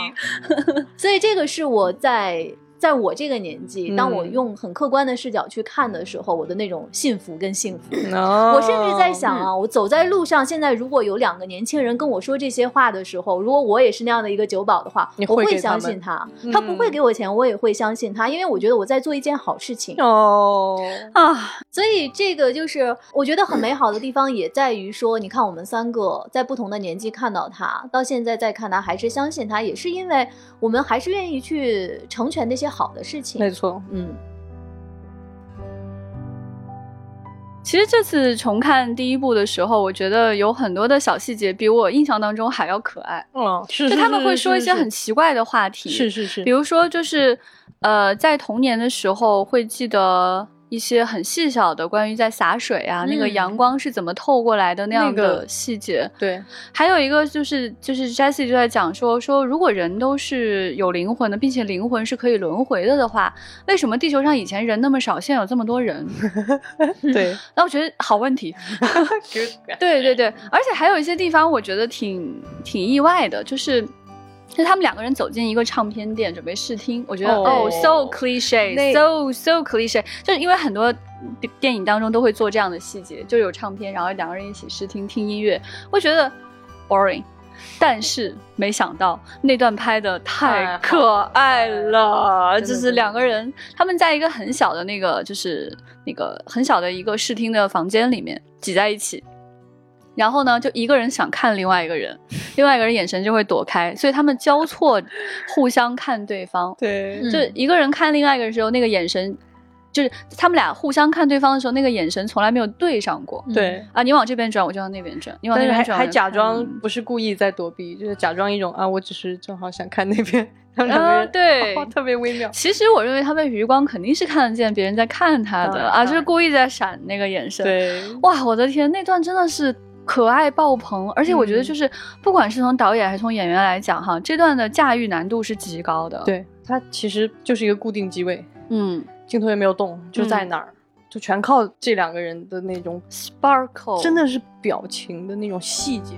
所以这个是我在在我这个年纪，当我嗯用很客观的视角去看的时候，我的那种幸福跟幸福。哦我甚至在想啊，我走在路上，现在如果有两个年轻人跟我说这些话的时候，如果我也是那样的一个酒保的话你，我会相信他。他不会嗯给我钱，我也会相信他，因为我觉得我在做一件好事情。哦，啊，所以这个就是我觉得很美好的地方，也在于说，你看我们三个在不同的年纪看到他，到现在再看他，还是相信他，也是因为我们还是愿意去成全那些好的事情。没。错，嗯，其实这次重看第一部的时候，我觉得有很多的小细节比我印象当中还要可爱，嗯，是就是他们会说一些很奇怪的话题，是是是，比如说就是呃，在童年的时候会记得一些很细小的关于在洒水啊，那个嗯阳光是怎么透过来的那样的细节。对，还有一个就是就是 Jessie 就在讲说说，如果人都是有灵魂的，并且灵魂是可以轮回的的话，为什么地球上以前人那么少，现在有这么多人？对，那我觉得好问题。对对对，而且还有一些地方我觉得挺挺意外的，就是。就他们两个人走进一个唱片店，准备试听。我觉得哦哦、s o cliche，so so cliche，就是因为很多电电影当中都会做这样的细节，就有唱片，然后两个人一起试听听音乐，我觉得 boring。但是没想到那段拍的太可爱了，就是两个人他们在一个很小的那个就是那个很小的一个试听的房间里面挤在一起，然后呢，就一个人想看另外一个人，另外一个人眼神就会躲开，所以他们交错互相看对方，对嗯就一个人看另外一个人的时候，那个眼神就是他们俩互相看对方的时候，那个眼神从来没有对上过。对。啊，你往这边转，我就往那边转；你往那边转，还假装嗯不是故意在躲避，就是假装一种啊，我只是正好想看那边，啊人、对哦特别微妙。其实我认为他们余光肯定是看得见别人在看他的啊，就是故意在闪那个眼神。，对，哇，我的天，那段真的是可爱爆棚，而且我觉得嗯就是、不管是从导演还是从演员来讲哈，这段的驾驭难度是极高的。，对，它其实就是一个固定机位，嗯镜头也没有动，就在那儿，就全靠这两个人的那种，sparkle，真的是表情的那种细节。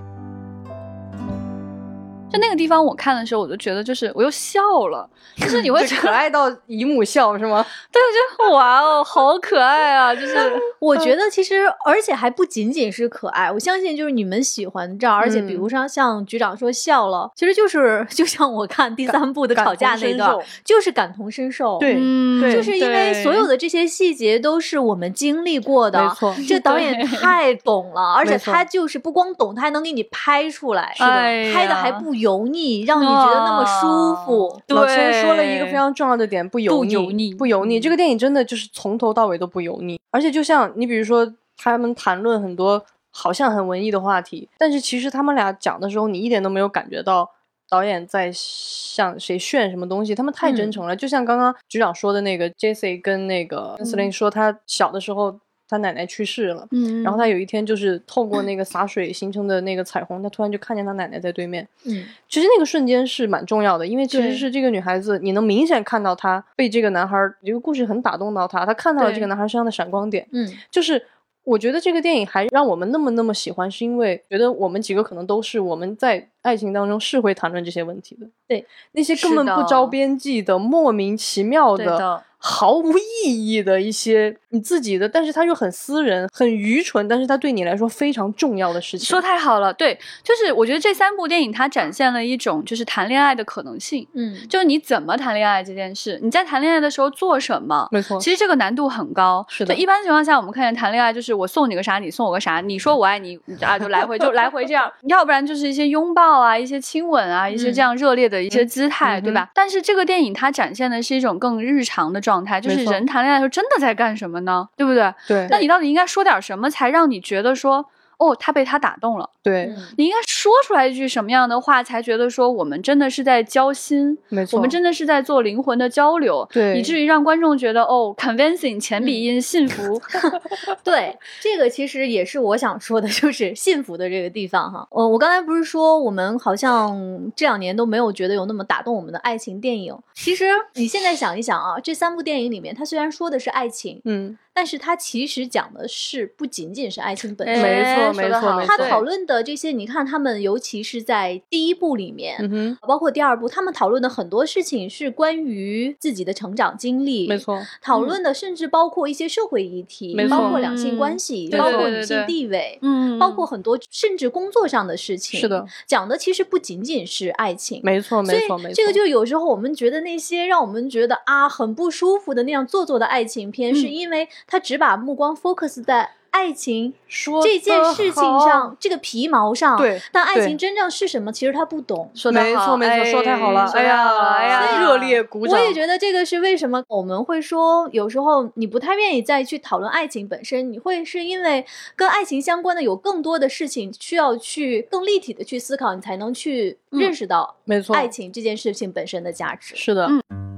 就那个地方，我看的时候，我就觉得就是我又笑了，就是你会觉得可爱到姨母笑是吗？对，我觉得哇哦，好可爱啊！就是 我觉得其实，而且还不仅仅是可爱，我相信就是你们喜欢这儿，而且比如说像局长说笑了，其实就是就像我看第三部的吵架那段，就是感同身受。对嗯对就是因为所有的这些细节都是我们经历过的，没错这导演太懂了，而且他就是不光懂，他还能给你拍出来，是的哎拍的还不油腻，让你觉得那么舒服。对老千说了一个非常重要的点，不油腻不腻，油腻不油腻。嗯这个电影真的就是从头到尾都不油腻，而且就像你比如说，他们谈论很多好像很文艺的话题，但是其实他们俩讲的时候，你一点都没有感觉到导演在向谁炫什么东西，他们太真诚了。就像刚刚局长说的那个 Jesse 跟那个 s l i n 说，他小的时候他奶奶去世了。嗯然后他有一天就是透过那个洒水形成的那个彩虹，他突然就看见他奶奶在对面，嗯其实那个瞬间是蛮重要的，因为其实是这个女孩子，你能明显看到她被这个男孩儿，这个故事很打动到她，她看到了这个男孩身上的闪光点。嗯就是我觉得这个电影还让我们那么那么喜欢，是因为觉得我们几个可能都是我们在爱情当中是会谈论这些问题的。对，那些根本不着边际的、莫名其妙对的毫无意义的一些你自己的，但是它又很私人、很愚蠢，但是它对你来说非常重要的事情。说太好了，对，就是我觉得这三部电影它展现了一种就是谈恋爱的可能性，嗯就是你怎么谈恋爱这件事，你在谈恋爱的时候做什么。没错，其实这个难度很高，是的一般情况下，我们看见谈恋爱就是我送你个啥，你送我个啥，你说我爱你啊，就来回就来回这样，要不然就是一些拥抱啊，一些亲吻啊，一些这样热烈的一些姿态，嗯对吧？但是这个电影它展现的是一种更日常的状态，就是人谈恋爱的时候真的在干什么呢？对不对？对那你到底应该说点什么，才让你觉得说，哦，他被他打动了？对，嗯你应该说出来一句什么样的话，才觉得说我们真的是在交心，没错，我们真的是在做灵魂的交流，对以至于让观众觉得哦，convincing 前鼻音，幸福。对，这个其实也是我想说的，就是幸福的这个地方哈。我我刚才不是说我们好像这两年都没有觉得有那么打动我们的爱情电影。其实你现在想一想啊，这三部电影里面，它虽然说的是爱情，嗯，但是它其实讲的是不仅仅是爱情本哎身。没错没错他讨论的这些，你看他们，尤其是在第一部里面，嗯哼，包括第二部，他们讨论的很多事情是关于自己的成长经历，没错，讨论的甚至包括一些社会议题没，包括两性关系，嗯包括女性地位，嗯包括很多甚至工作上的事情。是的，讲的其实不仅仅是爱情。没错，没错，没错，这个就有时候我们觉得那些让我们觉得啊很不舒服的那样做作的爱情片，是嗯因为它只把目光 focus 在爱情说这件事情上，这个皮毛上。对但爱情真正是什么，其实他不懂。说的没错没错，哎说太好了，哎呀，哎呀，热烈鼓掌，我也觉得这个是为什么我们会说，有时候你不太愿意再去讨论爱情本身，你会是因为跟爱情相关的有更多的事情需要去更立体的去思考，你才能去嗯认识到没错，爱情这件事情本身的价值。是的。嗯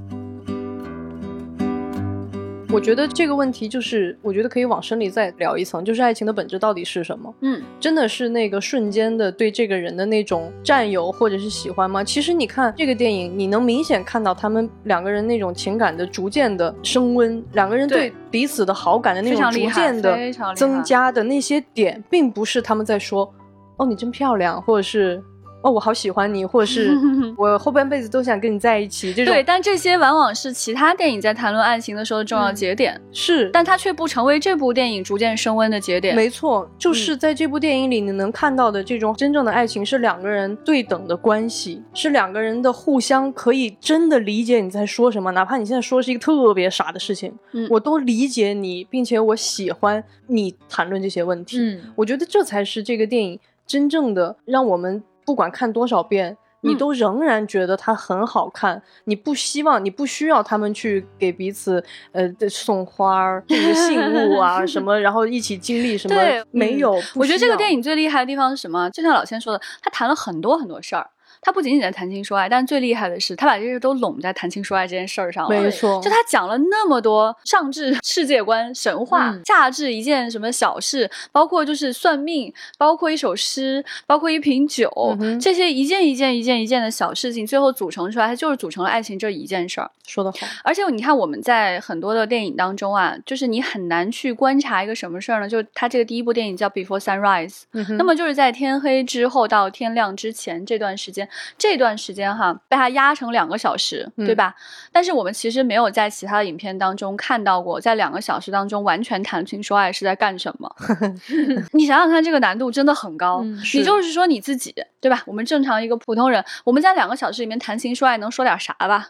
我觉得这个问题就是，我觉得可以往深里再聊一层，就是爱情的本质到底是什么？嗯，真的是那个瞬间的对这个人的那种占有或者是喜欢吗？其实你看这个电影，你能明显看到他们两个人那种情感的逐渐的升温，两个人对对彼此的好感的那种逐渐的增加的那些点，并不是他们在说“哦，你真漂亮”或者是“哦，我好喜欢你”或者是 “我后半辈子都想跟你在一起”这种。对，但这些往往是其他电影在谈论爱情的时候的重要嗯节点，是，但它却不成为这部电影逐渐升温的节点。没错，嗯就是在这部电影里，你能看到的这种真正的爱情是两个人对等的关系，是两个人的互相可以真的理解你在说什么，哪怕你现在说是一个特别傻的事情，嗯我都理解你，并且我喜欢你谈论这些问题。嗯，我觉得这才是这个电影真正的让我们不管看多少遍。你嗯都仍然觉得它很好看，你不希望，你不需要他们去给彼此呃送花儿、这个信物啊 什么，然后一起经历什么，没有。我觉得这个电影影最厉害的地方是什么？就像老千说的，他谈了很多很多事儿。他不仅仅在谈情说爱，但最厉害的是，他把这些都拢在谈情说爱这件事儿上了。没错，就他讲了那么多上至 世界观、神话，嗯下至一件什么小事，包括就是算命，包括一首诗，包括一瓶酒，嗯这些一件一件、一件一件的小事情，最后组成出来，它就是组成了爱情这一件事儿。说得好，而且你看，我们在很多的电影当中啊，就是你很难去观察一个什么事儿呢？就他这个第一部电影叫《Before Sunrise》，嗯那么就是在天黑之后到天亮之前这段时间，这段时间哈被他压成两个小时，嗯对吧？但是我们其实没有在其他的影片当中看到过，在两个小时当中完全谈情说爱是在干什么。你想想看，这个难度真的很高。嗯你就是说你自己，对吧？我们正常一个普通人，我们在两个小时里面谈情说爱能说点啥吧？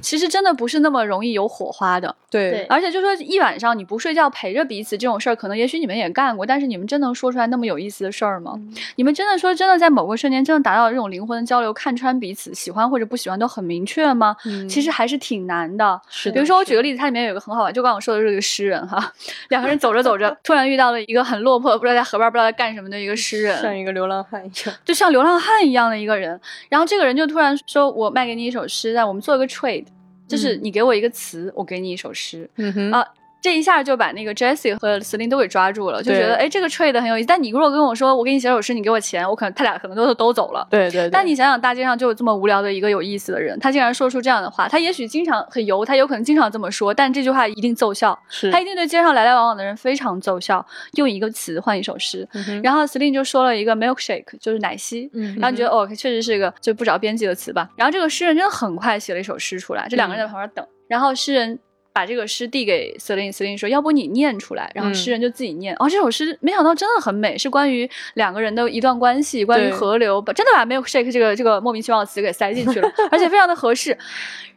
其实真的不是那么容易有火花的。对对而且就说一晚上你不睡觉陪着彼此这种事儿，可能也许你们也干过，但是你们真能说出来那么有意思的事儿吗？嗯你们真的说真的在某个瞬间真的达到这种灵魂的交流，看穿彼此喜欢或者不喜欢都很明确吗？嗯其实还是挺难的。是的比如说我举个例子，它里面有一个很好玩，就刚刚我说的这个诗人哈，两个人走着走着，突然遇到了一个很落魄，不知道在河边不知道在干什么的一个诗人，像一个流浪汉一样，就像流浪汉一样的一个人。然后这个人就突然说：“我卖给你一首诗，但我们做一个 trade，就是你给我一个词，我给你一首诗。”嗯哼啊这一下就把那个 Jessie 和 Celine 都给抓住了，就觉得哎，这个 trade 很有意思。但你如果跟我说我给你写首诗，你给我钱，我可能他俩可能都都走了。对对对，但你想想，大街上就有这么无聊的一个有意思的人，他竟然说出这样的话，他也许经常很油，他有可能经常这么说，但这句话一定奏效，是他一定对街上来来往往的人非常奏效。用一个词换一首诗，嗯然后 Celine 就说了一个 milkshake，就是奶昔，嗯然后你觉得哦，确实是一个就不着边际的词吧。然后这个诗人真的很快写了一首诗出来，这两个人在旁边等，然后诗人。把这个诗递给 Celine，Celine 说：“要不你念出来。”然后嗯诗人就自己念。哦，这首诗没想到真的很美，是关于两个人的一段关系，关于河流，把真的把 milkshake 这个这个莫名其妙的词给塞进去了，而且非常的合适。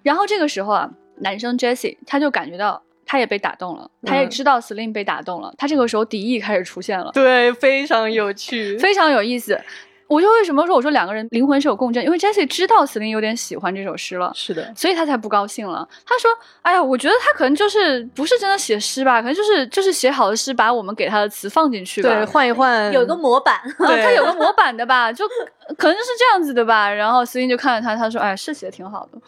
然后这个时候啊，男生 Jesse 他就感觉到他也被打动了，他也嗯知道 Celine 被打动了，他这个时候敌意开始出现了。对，非常有趣，非常有意思。我就为什么说我说两个人灵魂是有共振，因为 Jessie 知道 Celine 有点喜欢这首诗了。是的，所以他才不高兴了。他说：“哎呀，我觉得他可能就是不是真的写诗吧，可能就是就是写好的诗，把我们给他的词放进去吧。对，换一换，有个模板，他有个 模板的吧，就可能就是这样子的吧。然后 Celine 就看着他，他说：‘哎，是写的挺好的。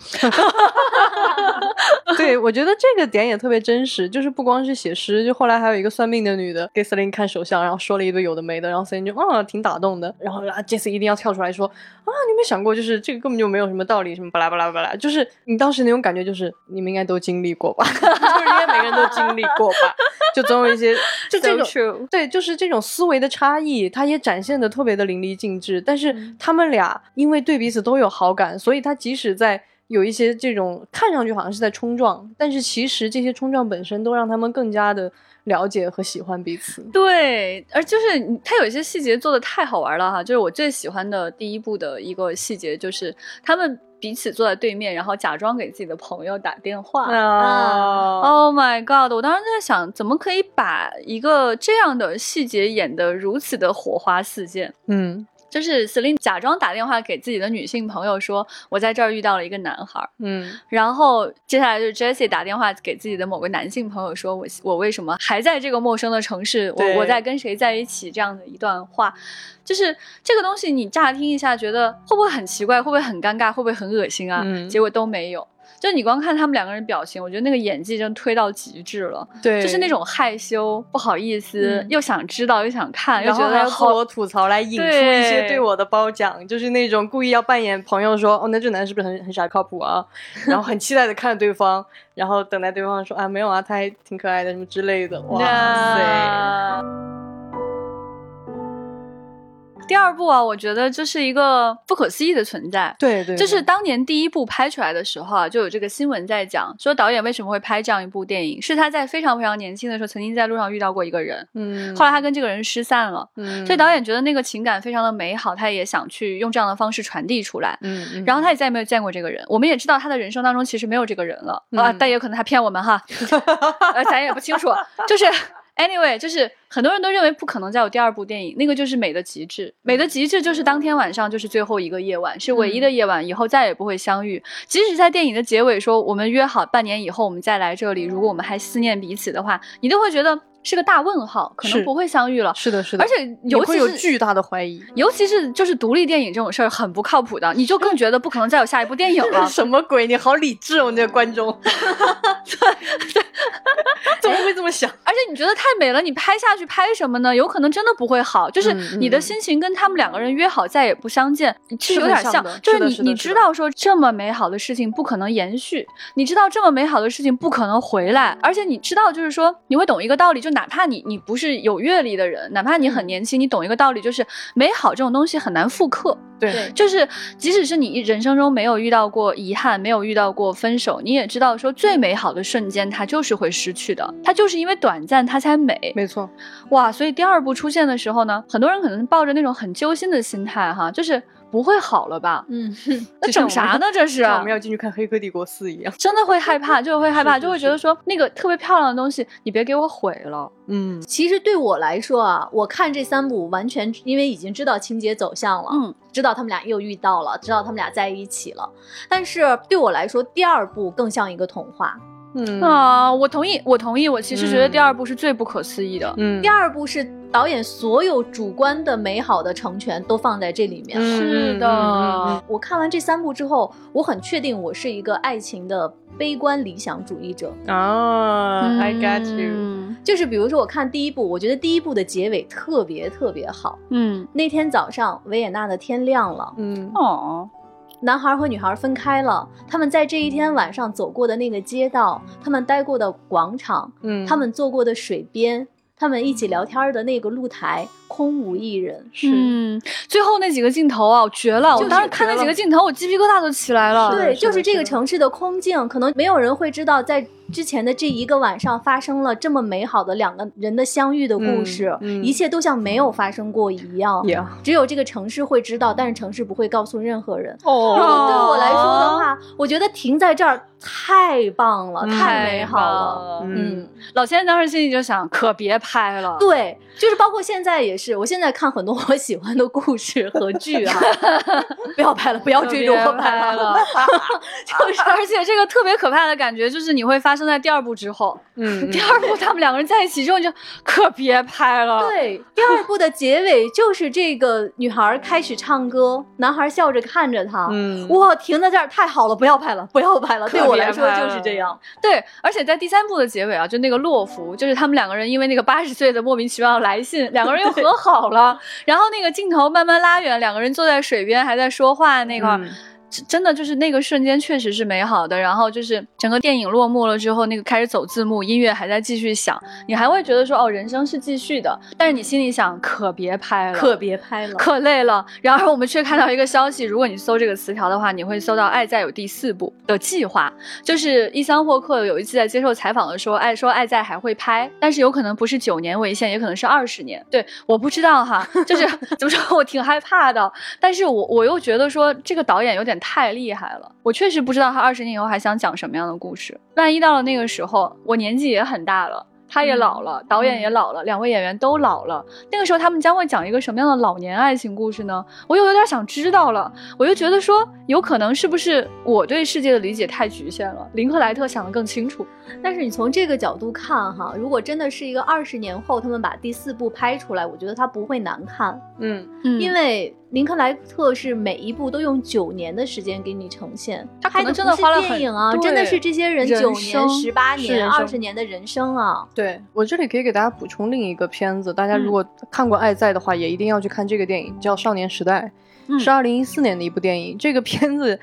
对，我觉得这个点也特别真实，就是不光是写诗，就后来还有一个算命的女的给 Celine 看手相，然后说了一堆有的没的，然后 Celine 就啊挺打动的，然后啊 Jesse 一定要跳出来说啊，你有没有想过，就是这个根本就没有什么道理，什么巴拉巴拉巴拉，就是你当时那种感觉，就是你们应该都经历过吧，就是应该每个人都经历过吧，就总有一些 就这 So 种。对，就是这种思维的差异，它也展现的特别的淋漓尽致。但是嗯他们俩因为对彼此都有好感，所以他即使在有一些这种看上去好像是在冲撞，但是其实这些冲撞本身都让他们更加的了解和喜欢彼此。对，而就是他有一些细节做的太好玩了哈，就是我最喜欢的第一部的一个细节，就是他们彼此坐在对面，然后假装给自己的朋友打电话。啊，Oh my god！我当时在想，怎么可以把一个这样的细节演得如此的火花四溅？嗯就是 Celine 假装打电话给自己的女性朋友说：“我在这儿遇到了一个男孩儿。”嗯然后接下来就是 Jessie 打电话给自己的某个男性朋友说：“我我为什么还在这个陌生的城市？我我在跟谁在一起？”这样的一段话，就是这个东西，你乍听一下觉得会不会很奇怪，会不会很尴尬，会不会很恶心啊？嗯结果都没有。就你光看他们两个人表情，我觉得那个演技真推到极致了，对，就是那种害羞、不好意思，嗯又想知道又想看，又然后还觉得好要自我吐槽来引出一些对我的褒奖，就是那种故意要扮演朋友说，哦，那这男的是不是很很傻靠谱啊？然后很期待的看着对方，然后等待对方说啊没有啊，他还挺可爱的什么之类的。哇塞！呀第二部啊，我觉得这是一个不可思议的存在。对对，就是当年第一部拍出来的时候啊，就有这个新闻在讲，说导演为什么会拍这样一部电影，是他在非常非常年轻的时候，曾经在路上遇到过一个人，嗯，后来他跟这个人失散了，嗯，所以导演觉得那个情感非常的美好，他也想去用这样的方式传递出来。嗯嗯，然后他也再也没有见过这个人，我们也知道他的人生当中其实没有这个人了、啊，嗯但也有可能他骗我们哈，呃，咱也不清楚。就是 anyway，就是很多人都认为不可能再有第二部电影，那个就是美的极致，美的极致就是当天晚上就是最后一个夜晚，是唯一的夜晚，以后再也不会相遇。即使在电影的结尾说我们约好半年以后我们再来这里，如果我们还思念彼此的话，你都会觉得是个大问号，可能不会相遇了。是的，是的，而且尤其是有巨大的怀疑。尤其是就是独立电影这种事儿很不靠谱的，你就更觉得不可能再有下一部电影了。什么鬼？你好理智哦，你这个观众，怎么会这么想？而且你觉得太美了，你拍下去拍什么呢？有可能真的不会好，就是嗯你的心情跟他们两个人约好再也不相见，其实有点像就是你你知道说这么美好的事情不可能延续，你知道这么美好的事情不可能回来，而且你知道就是说你会懂一个道理，就哪怕你你不是有阅历的人，哪怕你很嗯年轻，你懂一个道理，就是美好这种东西很难复刻。对，就是，即使是你人生中没有遇到过遗憾，没有遇到过分手，你也知道说最美好的瞬间它就是会失去的，它就是因为短暂它才美。没错，哇，所以第二部出现的时候呢，很多人可能抱着那种很揪心的心态哈，就是不会好了吧？嗯，那就像我们整啥呢？这是我们要进去看《黑客帝国四》一样。真的会害怕，就会害怕，是是就会觉得说那个特别漂亮的东西，你别给我毁了。嗯，其实对我来说啊，我看这三部完全因为已经知道情节走向了，嗯，知道他们俩又遇到了，知道他们俩在一起了。但是对我来说，第二部更像一个童话。嗯啊，我同意，我同意，我其实觉得嗯第二部是最不可思议的。嗯第二部是导演所有主观的美好的成全都放在这里面。是的嗯我看完这三部之后，我很确定我是一个爱情的悲观理想主义者。啊，I got you。嗯就是比如说，我看第一部，我觉得第一部的结尾特别特别好。嗯，那天早上，维也纳的天亮了，嗯哦，男孩和女孩分开了。他们在这一天晚上走过的那个街道，他们待过的广场，嗯，他们坐过的水边，他们一起聊天的那个露台，空无一人。是嗯，最后那几个镜头啊，绝了！就是我当时看那几个镜头，我鸡皮疙瘩都起来了。对，就是这个城市的空镜，可能没有人会知道，在之前的这一个晚上发生了这么美好的两个人的相遇的故事，嗯嗯一切都像没有发生过一样。只有这个城市会知道，但是城市不会告诉任何人。哦如果对我来说的话，我觉得停在这儿太棒了，嗯太美好了。嗯嗯，老千当时心里就想，可别拍了。对，就是包括现在也是，我现在看很多我喜欢的故事和剧啊，不要拍了，不要追着我拍了，就是，而且这个特别可怕的感觉，就是你会发生在第二部之后。嗯，第二部他们两个人在一起之后，你就可别拍了。对，第二部的结尾就是这个女孩开始唱歌，男孩笑着看着她。嗯哇，停在这儿太好了，不要拍了，不要拍了。对我来说就是这样。对，而且在第三部的结尾啊，就那个洛夫，就是他们两个人因为那个八十岁的莫名其妙的来信，两个人又和好了。然后那个镜头慢慢拉远，两个人坐在水边还在说话那个。真真的就是那个瞬间确实是美好的，然后就是整个电影落幕了之后，那个开始走字幕，音乐还在继续响，你还会觉得说哦，人生是继续的，但是你心里想可别拍了，可别拍了。可累了。然而我们却看到一个消息，如果你搜这个词条的话，你会搜到《爱在有第四部》的计划，就是伊桑霍克有一次在接受采访的时候，爱说《爱在》还会拍，但是有可能不是九年为限，也可能是二十年。对，我不知道哈，就是 怎么说，我挺害怕的。但是我我又觉得说这个导演有点太厉害了，我确实不知道他二十年以后还想讲什么样的故事。万一到了那个时候，我年纪也很大了。他也老了，导演也老了，两位演员都老了。那个时候他们将会讲一个什么样的老年爱情故事呢？我又有点想知道了。我又觉得说，有可能是不是我对世界的理解太局限了？林克莱特想得更清楚。但是你从这个角度看哈，如果真的是一个二十年后他们把第四部拍出来，我觉得它不会难看，嗯嗯因为林克莱特是每一部都用九年的时间给你呈现，他可能真拍的不是的花了很电影啊，真的是这些人人九年、生十八年、二十年的人生啊。对我这里可以给大家补充另一个片子，大家嗯如果看过《爱在》的话，也一定要去看这个电影，叫《少年时代》，嗯是二零一四年的一部电影。这个片子，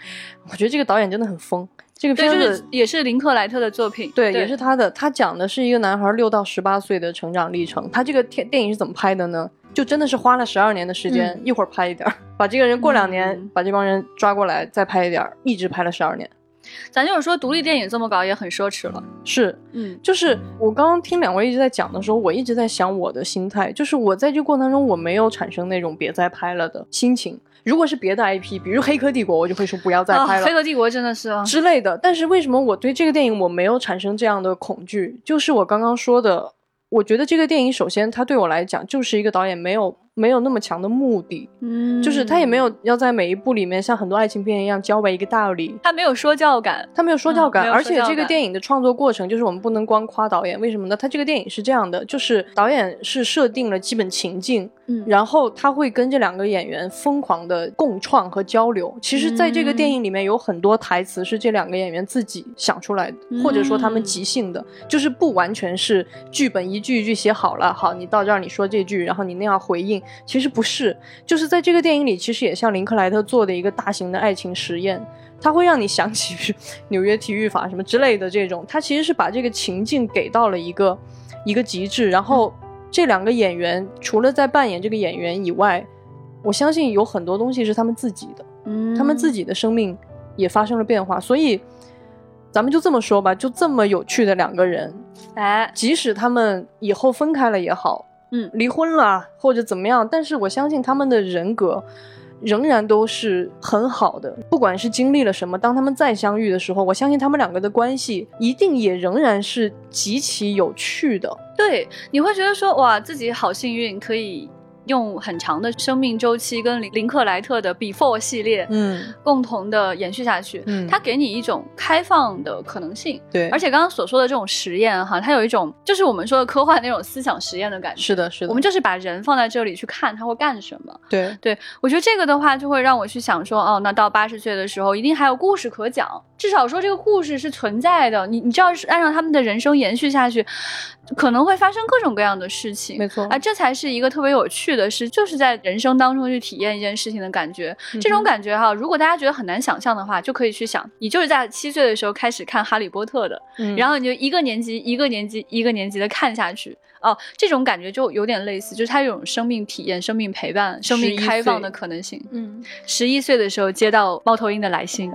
我觉得这个导演真的很疯。这个，片子就是也是林克莱特的作品，对，也是他的。他讲的是一个男孩六到十八岁的成长历程。他这个电电影是怎么拍的呢？就真的是花了十二年的时间，嗯一会儿拍一点儿，把这个人过两年、嗯把这帮人抓过来，再拍一点儿，一直拍了十二年。咱就是说独立电影这么搞也很奢侈了，是，嗯就是我刚刚听两位一直在讲的时候，我一直在想我的心态，就是我在这个过程当中，我没有产生那种别再拍了的心情。如果是别的 IP，比如《黑客帝国》，我就会说不要再啊拍了。黑客帝国真的是啊，之类的。但是为什么我对这个电影我没有产生这样的恐惧？就是我刚刚说的，我觉得这个电影首先它对我来讲就是一个导演没有没有那么强的目的，嗯就是他也没有要在每一部里面像很多爱情片一样教我一个道理。他没有说教感，他没有说教感，而且这个电影的创作过程，就是我们不能光夸导演，为什么呢？他这个电影是这样的，就是导演是设定了基本情境，嗯然后他会跟这两个演员疯狂的共创和交流。其实，在这个电影里面有很多台词是这两个演员自己想出来的，或者说他们即兴的，就是不完全是剧本一句一句写好了，好，你到这儿你说这句，然后你那样回应。其实不是，就是在这个电影里，其实也像林克莱特做的一个大型的爱情实验。它会让你想起 纽约体育法什么之类的这种，它其实是把这个情境给到了一个一个极致，然后这两个演员除了在扮演这个演员以外，我相信有很多东西是他们自己的，嗯。他们自己的生命也发生了变化，所以咱们就这么说吧，就这么有趣的两个人，哎，即使他们以后分开了也好，嗯。离婚了或者怎么样，但是我相信他们的人格仍然都是很好的。不管是经历了什么，当他们再相遇的时候，我相信他们两个的关系一定也仍然是极其有趣的。对，你会觉得说哇，自己好幸运，可以用很长的生命周期跟林林克莱特的 Before 系列，嗯，共同的延续下去。嗯它给你一种开放的可能性。对，而且刚刚所说的这种实验哈，它有一种就是我们说的科幻那种思想实验的感觉。是的，是的，我们就是把人放在这里去看他会干什么。对对我觉得这个的话，就会让我去想说，哦，那到八十岁的时候，一定还有故事可讲。至少说这个故事是存在的。你你知道，是按照他们的人生延续下去，可能会发生各种各样的事情。没错啊，这才是一个特别有趣的是，就是在人生当中去体验一件事情的感觉。这种感觉哈，如果大家觉得很难想象的话，就可以去想，你就是在七岁的时候开始看《哈利波特》的，嗯然后你就一个年级一个年级一个年级的看下去。哦，这种感觉就有点类似，就是它有种生命体验、生命陪伴、生命开放的可能性。嗯，十一岁的时候接到猫头鹰的来信，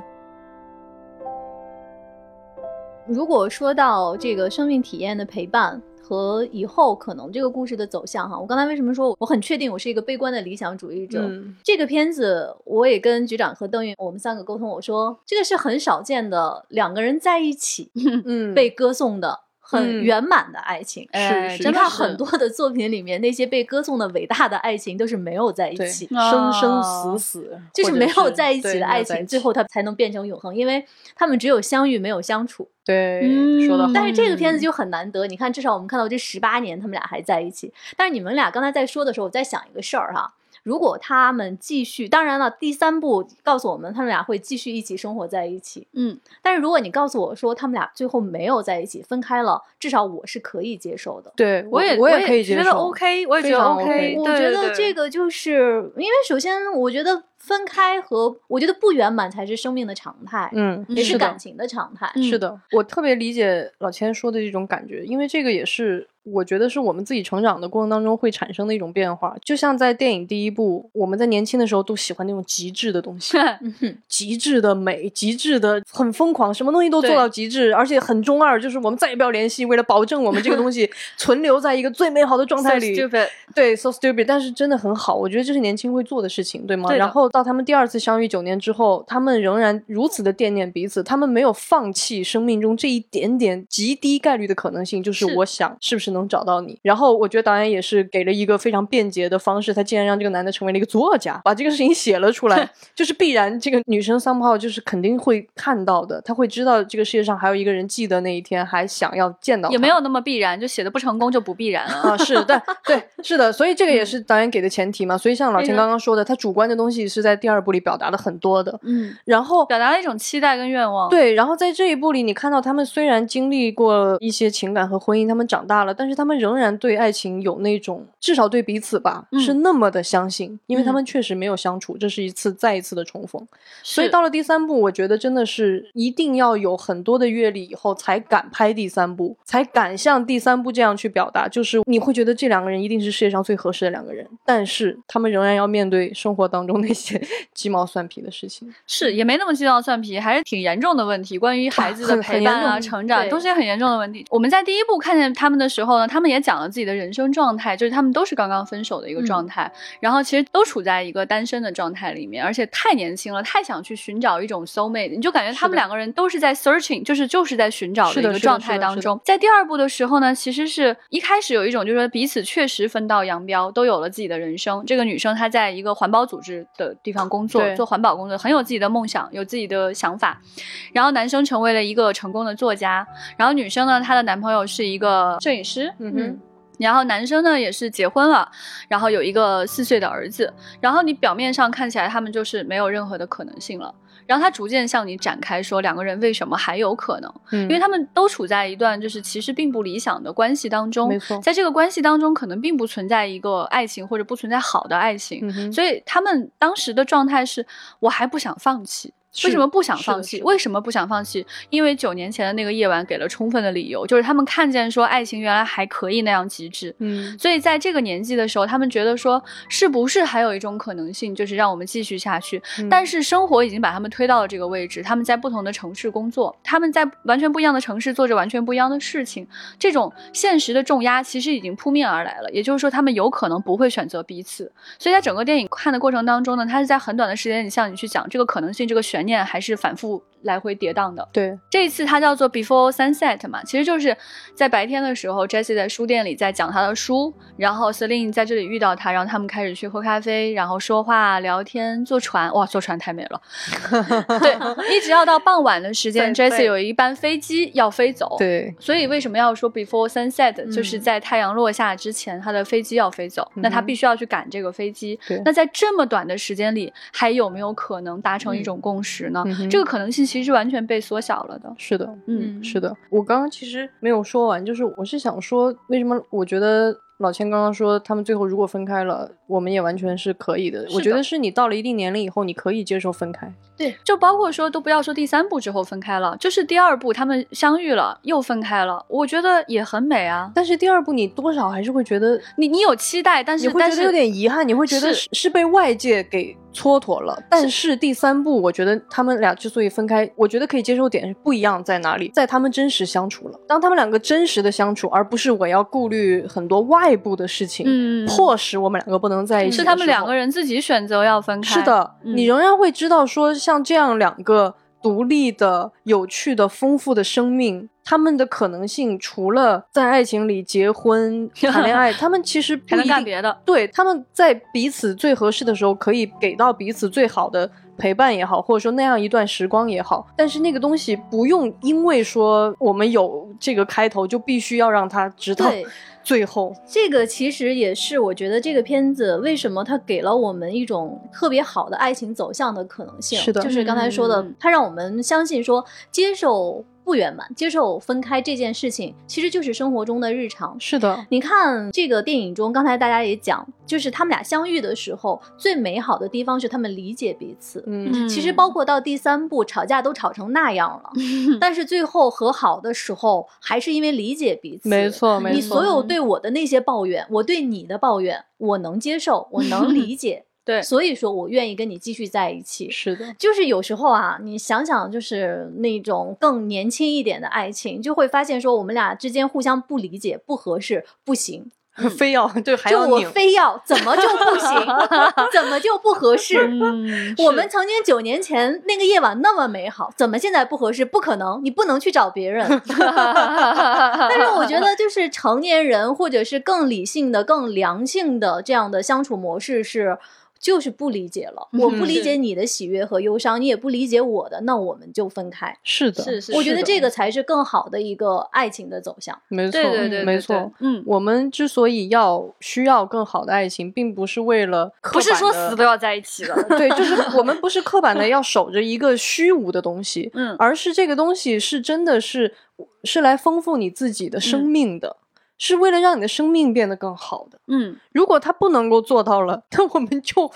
如果说到这个生命体验的陪伴和以后可能这个故事的走向哈，我刚才为什么说我很确定我是一个悲观的理想主义者？嗯这个片子我也跟局长和邓云我们三个沟通，我说这个是很少见的两个人在一起嗯 被歌颂的。很嗯圆满的爱情，哎是是你看很多的作品里面，那些被歌颂的伟大的爱情都是没有在一，起，生生哦死死，就是没有在一起的爱情，最后它才能变成永恒，因为他们只有相遇，没有相处。对、嗯说的，但是这个片子嗯就很难得，你看，至少我们看到这十八年他们俩还在一起。但是你们俩刚才在说的时候，我在想一个事儿哈，如果他们继续，当然了，第三部告诉我们他们俩会继续一起生活在一起。嗯，但是如果你告诉我说他们俩最后没有在一起，分开了，至少我是可以接受的。对我也我也觉得可以接受 OK，我也觉得非常 OK，OK 我觉得这个就是因为首先，我觉得分开和我觉得不圆满才是生命的常态，嗯，也是感情的常态。嗯是的，我特别理解老千说的这种感觉，因为这个也是我觉得是我们自己成长的过程当中会产生的一种变化。就像在电影第一部，我们在年轻的时候都喜欢那种极致的东西，嗯，极致的美，极致的很疯狂，什么东西都做到极致，而且很中二，就是我们再也不要联系，为了保证我们这个东西 存留在一个最美好的状态 So 里。stupid，对，so stupid，但是真的很好，我觉得这是年轻会做的事情，对吗？对然后到他们第二次相遇九年之后，他们仍然如此的惦念彼此，他们没有放弃生命中这一点点极低概率的可能性，就是是我想是不是能找到你。然后我觉得导演也是给了一个非常便捷的方式，他竟然让这个男的成为了一个作家，把这个事情写了出来，就是必然这个女生 somehow 就是肯定会看到的，她会知道这个世界上还有一个人记得那一天，还想要见到。也没有那么必然，就写的不成功就不必然了。啊，是对对是的，所以这个也是导演给的前提嘛。所以像老钱刚刚说的，他主观的东西是在第二部里表达的很多的。嗯，然后表达了一种期待跟愿望。，对，然后在这一部里，你看到他们虽然经历过一些情感和婚姻，他们长大了，但是他们仍然对爱情有那种至少对彼此吧、嗯是那么的相信，因为他嗯们确实没有相处，这是一次再一次的重逢。所所以到了第三部，我觉得真的是一定要有很多的阅历以后，才敢拍第三部，才敢像第三部这样去表达。就是你会觉得这两个人一定是世界上最合适的两个人，但是他们仍然要面对生活当中那些 鸡毛蒜皮的事情。是也没那么鸡毛蒜皮，还是挺严重的问题。关于孩子的陪伴啊、成长，都是很严重的问题。我们在第一部看见他们的时候呢，他们也讲了自己的人生状态，就是他们都是刚刚分手的一个状态，然后其实都处在一个单身的状态里面，而且太年轻了，太想去寻找一种 soul mate，你就感觉他们两个人都是在 searching，就是就是在寻找的一个状态当中。在第二部的时候呢，其实是一开始有一种就是说彼此确实分道扬镳，都有了自己的人生。这个女生她在一个环保组织的地方工作，做环保工作，很有自己的梦想，有自己的想法。然后男生成为了一个成功的作家，然后女生呢，她的男朋友是一个摄影师，嗯哼，然后男生呢也是结婚了，然后有一个四岁的儿子，然后你表面上看起来他们就是没有任何的可能性了。然后他逐渐向你展开说，两个人为什么还有可能？嗯，因为他们都处在一段就是其实并不理想的关系当中，没错在这个关系当中，可能并不存在一个爱情或者不存在好的爱情，嗯所以他们当时的状态是，我还不想放弃。为什么不想放弃？为什么不想放弃？因为九年前的那个夜晚给了充分的理由，就是他们看见说爱情原来还可以那样极致。嗯所以在这个年纪的时候，他们觉得说，是不是还有一种可能性，就是让我们继续下去？嗯但是生活已经把他们推到了这个位置，他们在不同的城市工作，他们在完全不一样的城市做着完全不一样的事情，这种现实的重压其实已经扑面而来了。也就是说，他们有可能不会选择彼此。所以在整个电影看的过程当中呢，他是在很短的时间里向你去讲这个可能性，这个悬念还是反复来回跌宕的。对，这一次它叫做 Before Sunset 嘛，其实就是在白天的时候，Jessie 在书店里在讲他的书，然后 Celine 在这里遇到他，然后他们开始去喝咖啡，然后说话、聊天、坐船，哇，坐船太美了。对，一直要到傍晚的时间，Jessie 有一班飞机要飞走。。对，所以为什么要说 before sunset，、嗯就是在太阳落下之前，他的飞机要飞走，那他必须要去赶这个飞机。对那在这么短的时间里，还有没有可能达成一种共识呢？嗯这个可能性其实是完全被缩小了的。是的，嗯，是的，我刚刚其实没有说完，就是我是想说，为什么我觉得老千刚刚说他们最后如果分开了，我们也完全是可以的。的我觉得是你到了一定年龄以后，你可以接受分开。对就包括说，都不要说第三部之后分开了，就是第二部他们相遇了又分开了，我觉得也很美啊。但是第二部你多少还是会觉得，你你有期待，但是但是你会觉得有点遗憾，你会觉得是是是被外界给蹉跎了。但是第三部，我觉得他们俩之所以分开，我觉得可以接受点不一样在哪里，在他们真实相处了。当他们两个真实的相处，而不是我要顾虑很多外部的事情，嗯迫使我们两个不能在一起。是他们两个。人自己选择要分开。是的，嗯你仍然会知道说，像这样两个独立的、有趣的、丰富的生命，他们的可能性除了在爱情里结婚、谈恋爱，他们其实能。干别的。对，他们在彼此最合适的时候，可以给到彼此最好的陪伴也好，或者说那样一段时光也好。但是那个东西不用因为说我们有这个开头，就必须要让他直到，最后。这个其实也是我觉得这个片子为什么它给了我们一种特别好的爱情走向的可能性。是的就是刚才说的嗯，它让我们相信说接受不圆满、接受分开这件事情，其实就是生活中的日常。是的，你看这个电影中，刚才大家也讲，就是他们俩相遇的时候，最美好的地方是他们理解彼此。嗯，其实包括到第三部，吵架都吵成那样了，但是最后和好的时候，还是因为理解彼此。没错，没错。你所有对我的那些抱怨，我对你的抱怨，我能接受，我能 理解，对，所以说我愿意跟你继续在一起。是的，就是有时候啊，你想想，就是那种更年轻一点的爱情，就会发现说我们俩之间互相不理解、不合适、不行，非要对还就我。非要，怎么就不行？怎么就不合适？嗯我们曾经九年前那个夜晚那么美好，怎么现在不合适？不可能，你不能去找别人。但是我觉得，就是成年人或者是更理性的、更良性的这样的相处模式是。就是不理解了，我不理解你的喜悦和忧伤，你也不理解我的，那我们就分开。是的，是是我觉得这个才是更好的一个爱情的走向。没错，对对对，没错。，嗯，我们之所以要需要更好的爱情，并不是为了 不是说死都要在一起了，对，就是 我们不是刻板的要守着一个虚无的东西，嗯而是这个东西是真的是是来丰富你自己的生命的，是为了让你的生命变得更好的。嗯，如果他不能够做到了，那我们就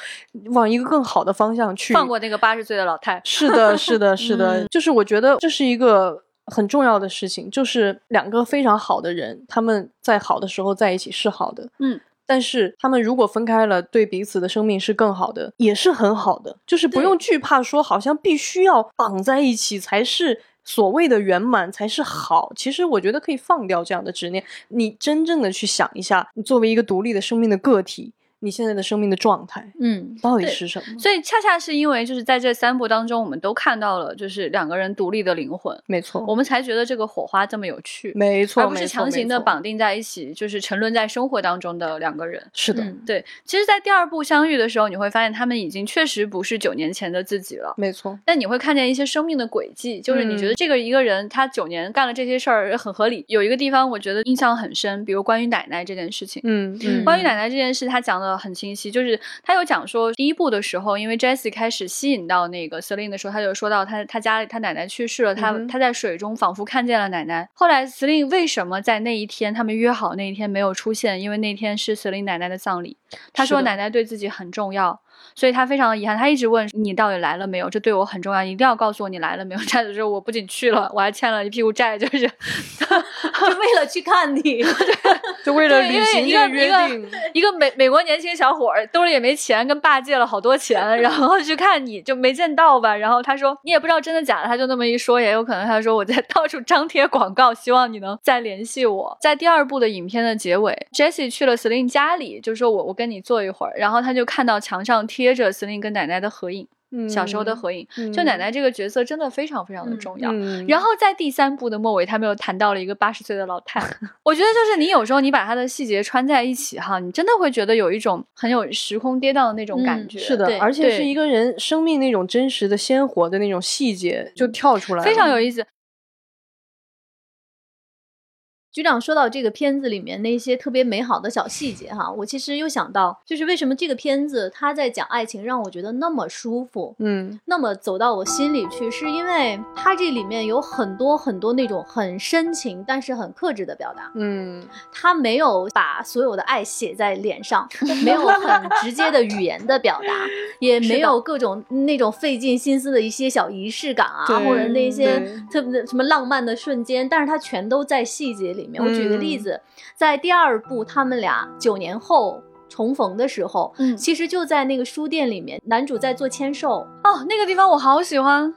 往一个更好的方向去。放过那个八十岁的老太，是的，是的，是的，嗯 就是我觉得这是一个很重要的事情，就是两个非常好的人，他们在好的时候在一起是好的，嗯。但是他们如果分开了，对彼此的生命是更好的，也是很好的。就是不用惧怕说，好像必须要绑在一起才是所谓的圆满，才是好。其实我觉得可以放掉这样的执念，你真正的去想一下，你作为一个独立的生命的个体，你现在的生命的状态嗯，到底是什么？所以恰恰是因为就是在这三部当中，我们都看到了就是两个人独立的灵魂，没错，我们才觉得这个火花这么有趣，没错，而不是强行的。绑定在一起，就是沉沦在生活当中的两个人。是的，嗯对，其实，在第二部相遇的时候，你会发现他们已经确实不是九年前的自己了。没错。但你会看见一些生命的轨迹，就是你觉嗯得这个一个人他九年干了这些事儿很合理。有一个地方我觉得印象很深，比如关于奶奶这件事情。嗯嗯，关于奶奶这件事，他讲的很清晰，就是他有讲说，第一部的时候，因为 Jessie 开始吸引到那个 Celine 的时候，他就说到他他家里他奶奶去世了，他、嗯他在水中仿佛看见了奶奶。后来 Celine 为什么在那一天他们约好那一天没有出现？因为那天是 Celine 奶奶的葬礼，他说奶奶对自己很重要。所以他非常的遗憾，他一直问你到底来了没有，这对我很重要，一定要告诉我你来了没有。再的时候我不仅去了，我还欠了一屁股债，就是 就为了去看你。就为了对因为履行一这个一个定，一个美美国年轻小伙儿兜里也没钱，跟爸借了好多钱，然后去看你就没见到吧。然后他说你也不知道真的假的，他就那么一说，也有可能他说我在到处张贴广告，希望你能再联系我。在第二部的影片的结尾，Jessie 去了 Celine 家里，就说我我跟你坐一会儿，然后他就看到墙上贴着 Celine 跟奶奶的合影，小时候的合影。就奶奶这个角色真的非常非常的重要。嗯，然后在第三部的末尾，他们又谈到了一个八十岁的老太。我觉得就是你有时候你把他的细节穿在一起哈，你真的会觉得有一种很有时空跌宕的那种感嗯觉。是的，而且是一个人生命那种真实的、鲜活的那种细节就跳出来了，非常有意思。局长说到这个片子里面那些特别美好的小细节哈，我其实又想到，就是为什么这个片子他在讲爱情，让我觉得那么舒服，嗯那么走到我心里去，是因为它这里面有很多很多那种很深情但是很克制的表达，嗯他没有把所有的爱写在脸上，没有很直接的语言的表达，也 没有各种那种费尽心思的一些小仪式感啊，对或者那些特别的什么浪漫的瞬间，但是他全都在细节里面。我举个例嗯子，在第二部他们俩九年后。重逢的时候，嗯其实就在那个书店里面，男主在做签售，哦，那个地方我好喜欢。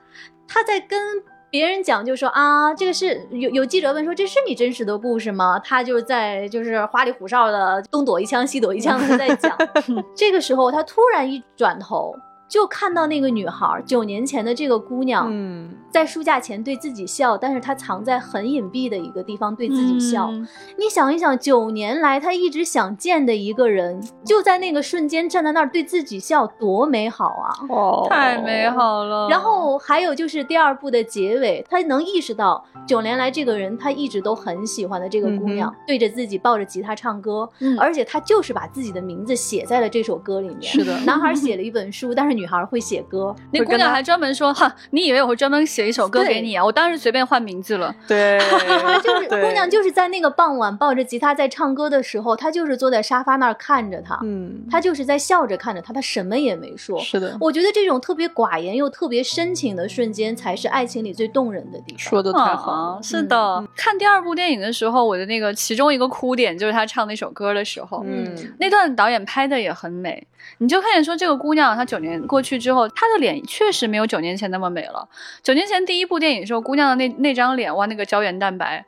他在跟别人讲，就说啊，这个是有有记者问说这是你真实的故事吗？他就在就是花里胡哨的东躲一枪西躲一枪的在讲。这个时候，他突然一转头，就看到那个女孩九年前的这个姑娘。嗯在书架前对自己笑，但是他藏在很隐蔽的一个地方对自己笑。嗯你想一想，九年来他一直想见的一个人，就在那个瞬间站在那儿对自己笑，多美好啊！哦，太美。好了。然后还有就是第二部的结尾，他能意识到九年来这个人他一直都很喜欢的这个姑娘，对着自己抱着吉他唱歌，嗯而且他就是把自己的名字写在了这首歌里面。是的男孩写了一本书，但是女孩会写歌。那姑娘还专门说：“哈，你以为我会专门写一首歌给你啊？我当时随便换名字了。对，她就是姑娘，就是在那个傍晚抱着吉他在唱歌的时候，她就是坐在沙发那儿看着他，嗯，她就是在笑着看着他，她什么也没说。是的，我觉得这种特别寡言又特别深情的瞬间，才是爱情里最动人的地方。说的太好了，啊是的，看第二部电影的时候，我的那个其中一个哭点就是他唱那首歌的时候，嗯那段导演拍的也很美。你就看见说这个姑娘，她九年过去之后，她的脸确实没有九年前那么美了。九年年前第一部电影的时候，姑娘的那那张脸，哇，那个胶原蛋白，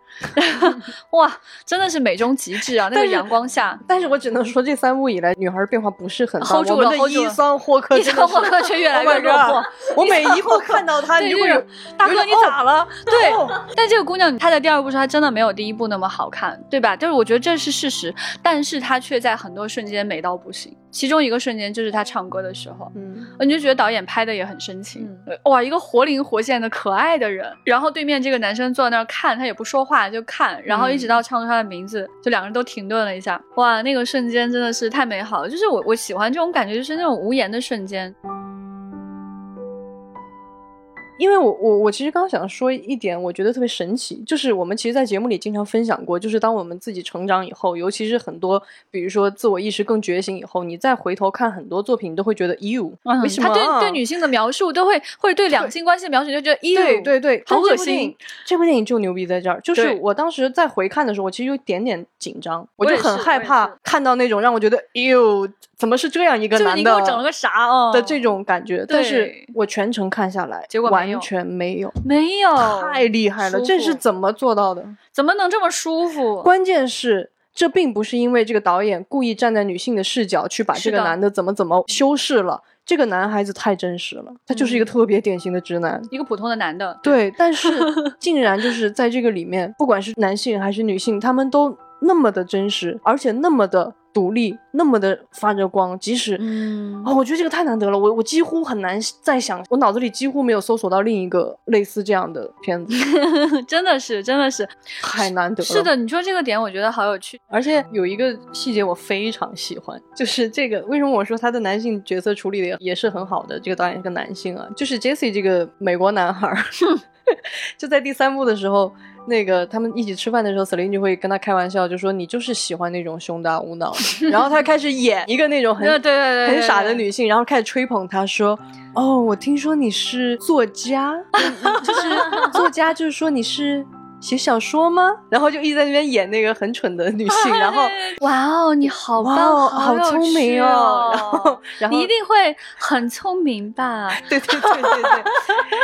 哇，真的是美中极致啊！那个阳光下，但是我只能说这三部以来，女孩变化不是很大。hold 住了我们的 hold 住伊了桑霍克伊桑霍克却越来 Oh 越落魄 god。我每一部看到她，你就会大哥你咋了？对，但这个姑娘她在第二部时候，她真的没有第一部那么好看，对吧？就是我觉得这是事实，但是她却在很多瞬间美到不行。其中一个瞬间就是他唱歌的时候，嗯，你就觉得导演拍的也很深情，嗯。哇，一个活灵活现的可爱的人，然后对面这个男生坐在那儿看，他也不说话就看，然后一直到唱出他的名字，就两个人都停顿了一下，哇，那个瞬间真的是太美好了，就是我我喜欢这种感觉，就是那种无言的瞬间，因为我我我其实刚刚想说一点，我觉得特别神奇，就是我们其实，在节目里经常分享过，就是当我们自己成长以后，尤其是很多，比如说自我意识更觉醒以后，你再回头看很多作品，你都会觉得，哟，嗯为什么啊？他对对女性的描述都会，或者对两性关系的描述，就觉得，you，对对对，好恶心。这部电影就牛逼在这儿，就是我当时在回看的时候，我其实有一点点紧张，我我就很害怕看到那种让我觉得，哟，怎么是这样一个就是男的你给我整了个啥哦的这种感觉？但是我全程看下来，结果完全没有，没有，太厉害了，这是怎么做到的？怎么能这么舒服？关键是。这并不是因为这个导演故意站在女性的视角去把这个男的怎么怎么修饰了，这个男孩子太真实了，他就是一个嗯特别典型的直男。一个普通的男的，对，但是 竟然就是在这个里面，不管是男性还是女性，他们都那么的真实，而且那么的独立，那么的发着光。即使，嗯哦，我觉得这个太难得了，我我几乎很难再想，我脑子里几乎没有搜索到另一个类似这样的片子，真的是，真的是，太难得了。是的，你说这个点，我觉得好有趣。而且有一个细节我非常喜欢，就是这个为什么我说他的男性角色处理的也是很好的？这个导演是个男性啊，就是 Jesse 这个美国男孩儿，就在第三部的时候，那个他们一起吃饭的时候，Celine 就会跟他开玩笑，就说你就是喜欢那种胸大无脑，然后他开始演一个那种很 对对对对很傻的女性，然后开始吹捧她说。哦，我听说你是作家，就是作家，就是说你是写小说吗？然后就一直在那边演那个很蠢的女性，然后哇哦，你好棒，哦，好有聪明哦！然后，然后你一定会很聪明吧？对对对对对，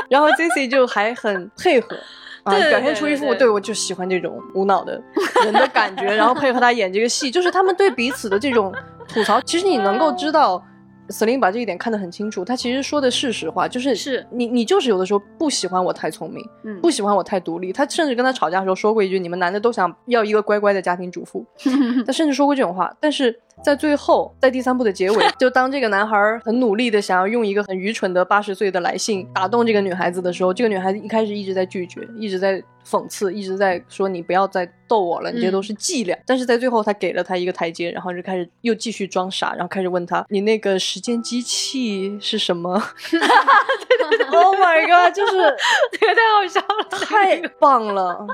然后 Jesse 就还很配合。啊，表现出一副对我就喜欢这种无脑的人的感觉，然后配合他演这个戏，就是他们对彼此的这种吐槽，其实你能够知道。Celine 把这一点看得很清楚，他其实说的是实话，就是是你你就是有的时候不喜欢我太聪明，嗯，不喜欢我太独立。他甚至跟他吵架的时候说过一句：“你们男的都想要一个乖乖的家庭主妇。”他甚至说过这种话。但是在最后，在第三部的结尾，就当这个男孩儿很努力的想要用一个很愚蠢的八十岁的来信打动这个女孩子的时候，这个女孩子一开始一直在拒绝，一直在讽刺，一直在说你不要再逗我了，你这都是伎俩。但是在最后，他给了他一个台阶，然后就开始又继续装傻，然后开始问他：“你那个时间机器是什么？” Oh my god！就是 这个太好笑了，太棒了！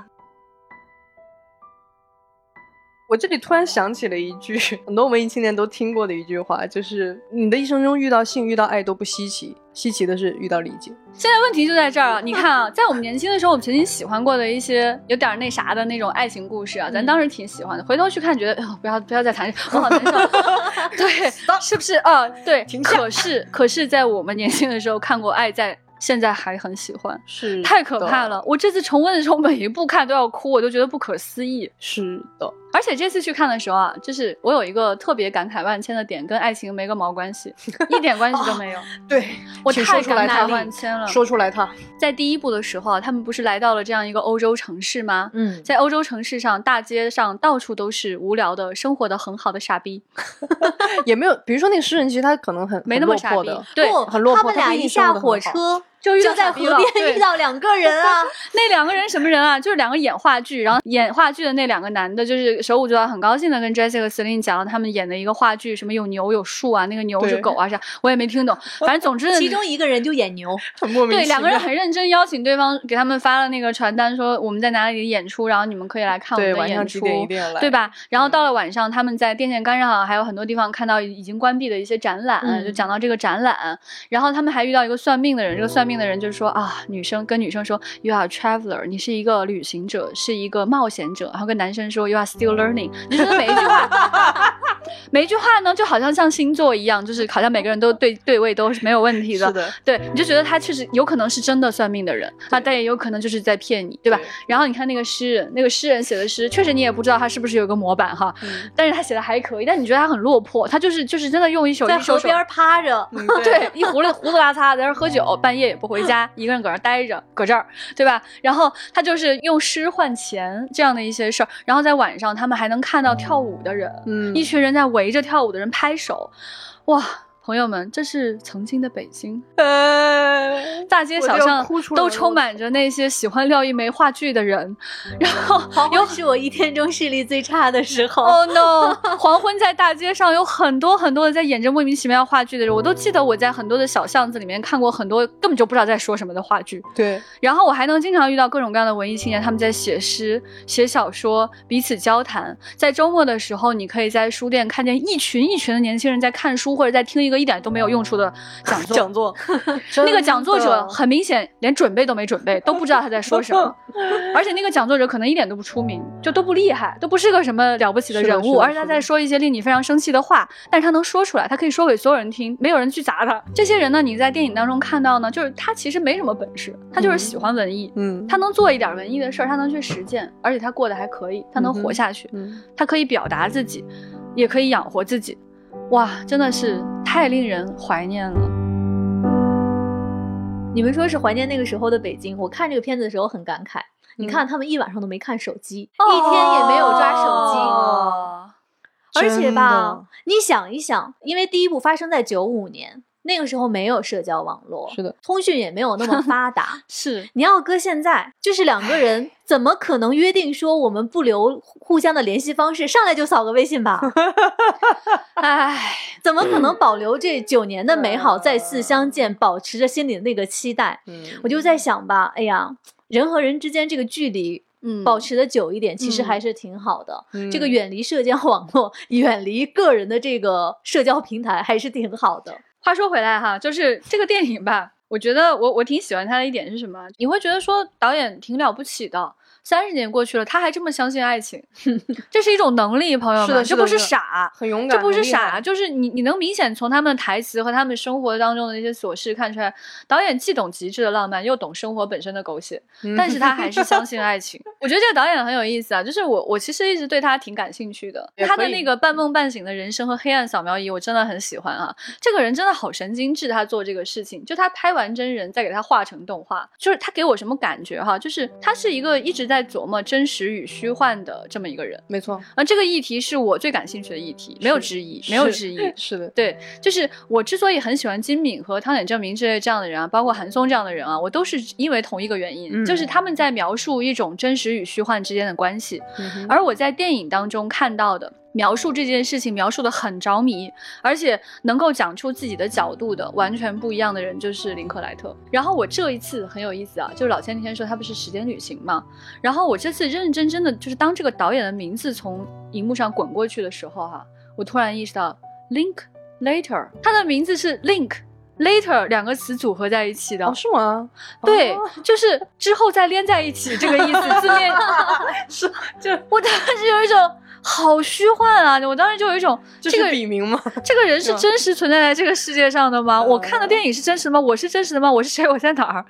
我这里突然想起了一句 很多文艺青年都听过的一句话，就是你的一生中遇到性、遇到爱都不稀奇，稀奇的是遇到理解。现在问题就在这儿啊！你看啊，在我们年轻的时候，我们曾经喜欢过的一些有点那啥的那种爱情故事啊，咱当时挺喜欢的。回头去看，觉得哎呦，不要不要再谈，我好难受。对，是不是啊？对，可是可是在我们年轻的时候看过《爱在》，现在还很喜欢，是太可怕。了！我这次重温的时候，每一部看都要哭，我都觉得不可思议。是的，而且这次去看的时候啊，就是我有一个特别感慨万千的点，跟爱情没个毛关系，一点关系都没有。对我太感慨万千了。说出来他。在第一部的时候啊，他们不是来到了这样一个欧洲城市吗？嗯，在欧洲城市上，大街上到处都是无聊的、生活的很好的傻逼，也没有，比如说那个诗人，其实他可能很没那么傻逼。对，很落魄他不一定俩一下火车就遇到就在傻逼了河边 遇到两个人啊，那两个人什么人啊？就是两个演话剧，然后演话剧的那两个男的，就是手舞足蹈，很高兴的跟 Jessie 和 Celine 讲了他们演的一个话剧，什么有牛有树啊，那个牛是狗啊啥，我也没听懂。反正总之，其中一个人就演牛，很莫名对。两个人很认真邀请对方，给他们发了那个传单，说我们在哪里演出，然后你们可以来看我们的演出，对？吧？然后到了晚上，他们在电线杆上还有很多地方看到已经关闭的一些展览，嗯就讲到这个展览。然后他们还遇到一个算命的人，这个算命的人就是说啊，女生跟女生说 You are traveler，你是一个旅行者，是一个冒险者。然后跟男生说 You are still learning，你说的每一句话每一句话呢，就好像像星座一样，就是好像每个人都对对位都是没有问题的。是的，对，你就觉得他确实有可能是真的算命的人啊，但也有可能就是在骗你，对吧？对然后你看那个诗人，那个诗人写的诗，确实你也不知道他是不是有个模板哈，嗯但是他写的还可以，但你觉得他很落魄，他就是就是真的用一首在一首首河边趴着，嗯对，一胡子胡子拉碴在那喝酒，半夜也不回家，一个人搁那儿待着，搁这儿，对吧？然后他就是用诗换钱这样的一些事儿，然后在晚上他们还能看到跳舞的人，嗯一群人在围着跳舞的人拍手，哇！朋友们，这是曾经的北京，呃，大街小巷都充满着那些喜欢廖一梅话剧的人，然后有黄昏是我一天中视力最差的时候。Oh no！黄昏在大街上有很多很多的在演着莫名其妙话剧的人，我都记得我在很多的小巷子里面看过很多根本就不知道在说什么的话剧。对，然后我还能经常遇到各种各样的文艺青年，他们在写诗、写小说，彼此交谈。在周末的时候，你可以在书店看见一群一群的年轻人在看书，或者在听一个一点都没有用处的讲座。讲座，那个讲作者很明显连准备都没准备，都不知道他在说什么，而且那个讲作者可能一点都不出名，就都不厉害，都不是个什么了不起的人物，而且他在说一些令你非常生气的话，但是他能说出来，他可以说给所有人听，没有人去砸他。这些人呢，你在电影当中看到呢，就是他其实没什么本事，他就是喜欢文艺，嗯，他能做一点文艺的事儿，他能去实践，而且他过得还可以，他能活下去，嗯他可以表达自己，也可以养活自己。哇，真的是太令人怀念了。你们说是怀念那个时候的北京，我看这个片子的时候很感慨。你看他们一晚上都没看手机，一天也没有抓手机。哦而且吧，你想一想，因为第一部发生在九五年，那个时候没有社交网络，是的，通讯也没有那么发达。是你要搁现在，就是两个人怎么可能约定说我们不留互相的联系方式，上来就扫个微信吧？唉，怎么可能保留这九年的美好，再次相见，保持着心里的那个期待？嗯我就在想吧，哎呀，人和人之间这个距离嗯保持的久一点，其实嗯还是挺好的。嗯这个远离社交网络，远离个人的这个社交平台，还是挺好的。话说回来哈，就是这个电影吧，我觉得我我挺喜欢它的一点是什么？你会觉得说导演挺了不起的。三十年过去了，他还这么相信爱情，这是一种能力，朋友是们，这不是傻，很勇敢，这不是傻，就是你你能明显从他们的台词和他们生活当中的那些琐事看出来，导演既懂极致的浪漫，又懂生活本身的狗血，嗯但是他还是相信 爱情。我觉得这个导演很有意思啊，就是我我其实一直对他挺感兴趣的，他的那个半梦半醒的人生和黑暗扫描仪，我真的很喜欢啊。这个人真的好神经质，他做这个事情，就他拍完真人再给他画成动画，就是他给我什么感觉哈，就是他是一个一直在琢磨真实与虚幻的这么一个人。没错，啊，这个议题是我最感兴趣的议题，没有之一，没有之一。是的，对，就是我之所以很喜欢金敏和汤显正明之类这样的人啊，包括韩松这样的人啊，我都是因为同一个原因，嗯就是他们在描述一种真实与虚幻之间的关系。嗯而我在电影当中看到的描述这件事情描述的很着迷，而且能够讲出自己的角度的完全不一样的人就是林克莱特。然后我这一次很有意思啊，就是老千那天说他不是时间旅行嘛，然后我这次认认真真的就是当这个导演的名字从荧幕上滚过去的时候哈、我突然意识到 Link Later，他的名字是 Link。Later 两个词组合在一起的，哦，是吗？对，哦就是之后再连在一起这个意思，字面 是就我当时有一种好虚幻啊！我当时就有一种这个笔名吗？这个人是真实存在在这个世界上的吗？我看的电影是真实的吗？我是真实的吗？我是谁？我在哪儿？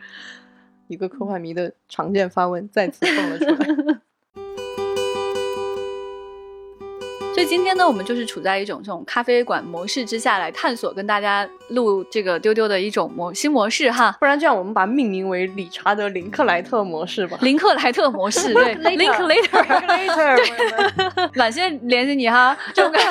一个科幻迷的常见发问再次蹦了出来。所以今天呢，我们就是处在一种这种咖啡馆模式之下来探索，跟大家录这个丢丢的一种模新模式哈。不然这样，我们把它命名为理查德·林克莱特模式吧。林克莱特模式，对 Link，Link Later，Later，感谢联系你哈，这种感觉。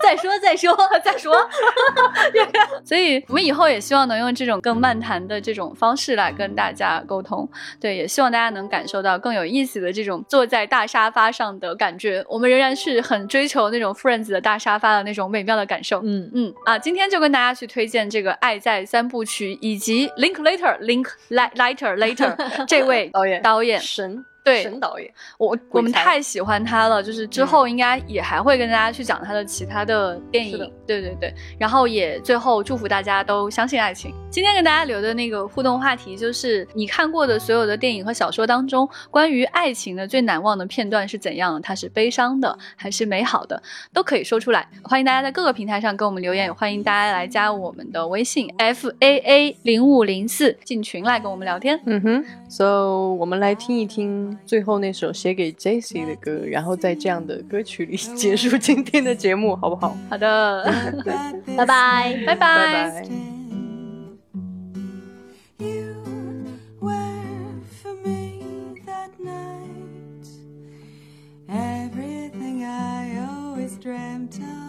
再说再说再说，所以我们以后也希望能用这种更漫谈的这种方式来跟大家沟通。对，也希望大家能感受到更有意思的这种坐在大沙发上的感觉。我们仍然是很追求那种 Friends 的大沙发的那种美妙的感受。嗯，嗯啊，今天就跟大家去推荐这个《爱在三部曲》以及 Link Later Link Li- Lighter Later 这位 导演导演。神，对神导演。我我们太喜欢他了，就是之后应该也还会跟大家去讲他的其他的电影，对对对。然后也最后祝福大家都相信爱情。今天跟大家留的那个互动话题就是你看过的所有的电影和小说当中，关于爱情的最难忘的片段是怎样的？它是悲伤的还是美好的？都可以说出来。欢迎大家在各个平台上给我们留言，也欢迎大家来加我们的微信 f a a 零五零四进群来跟我们聊天。嗯哼，So 我们来听一听最后那首写给 Jessie 的歌，然后在这样的歌曲里结束今天的节目，好不好？好的。拜拜拜拜。everything i always dream time。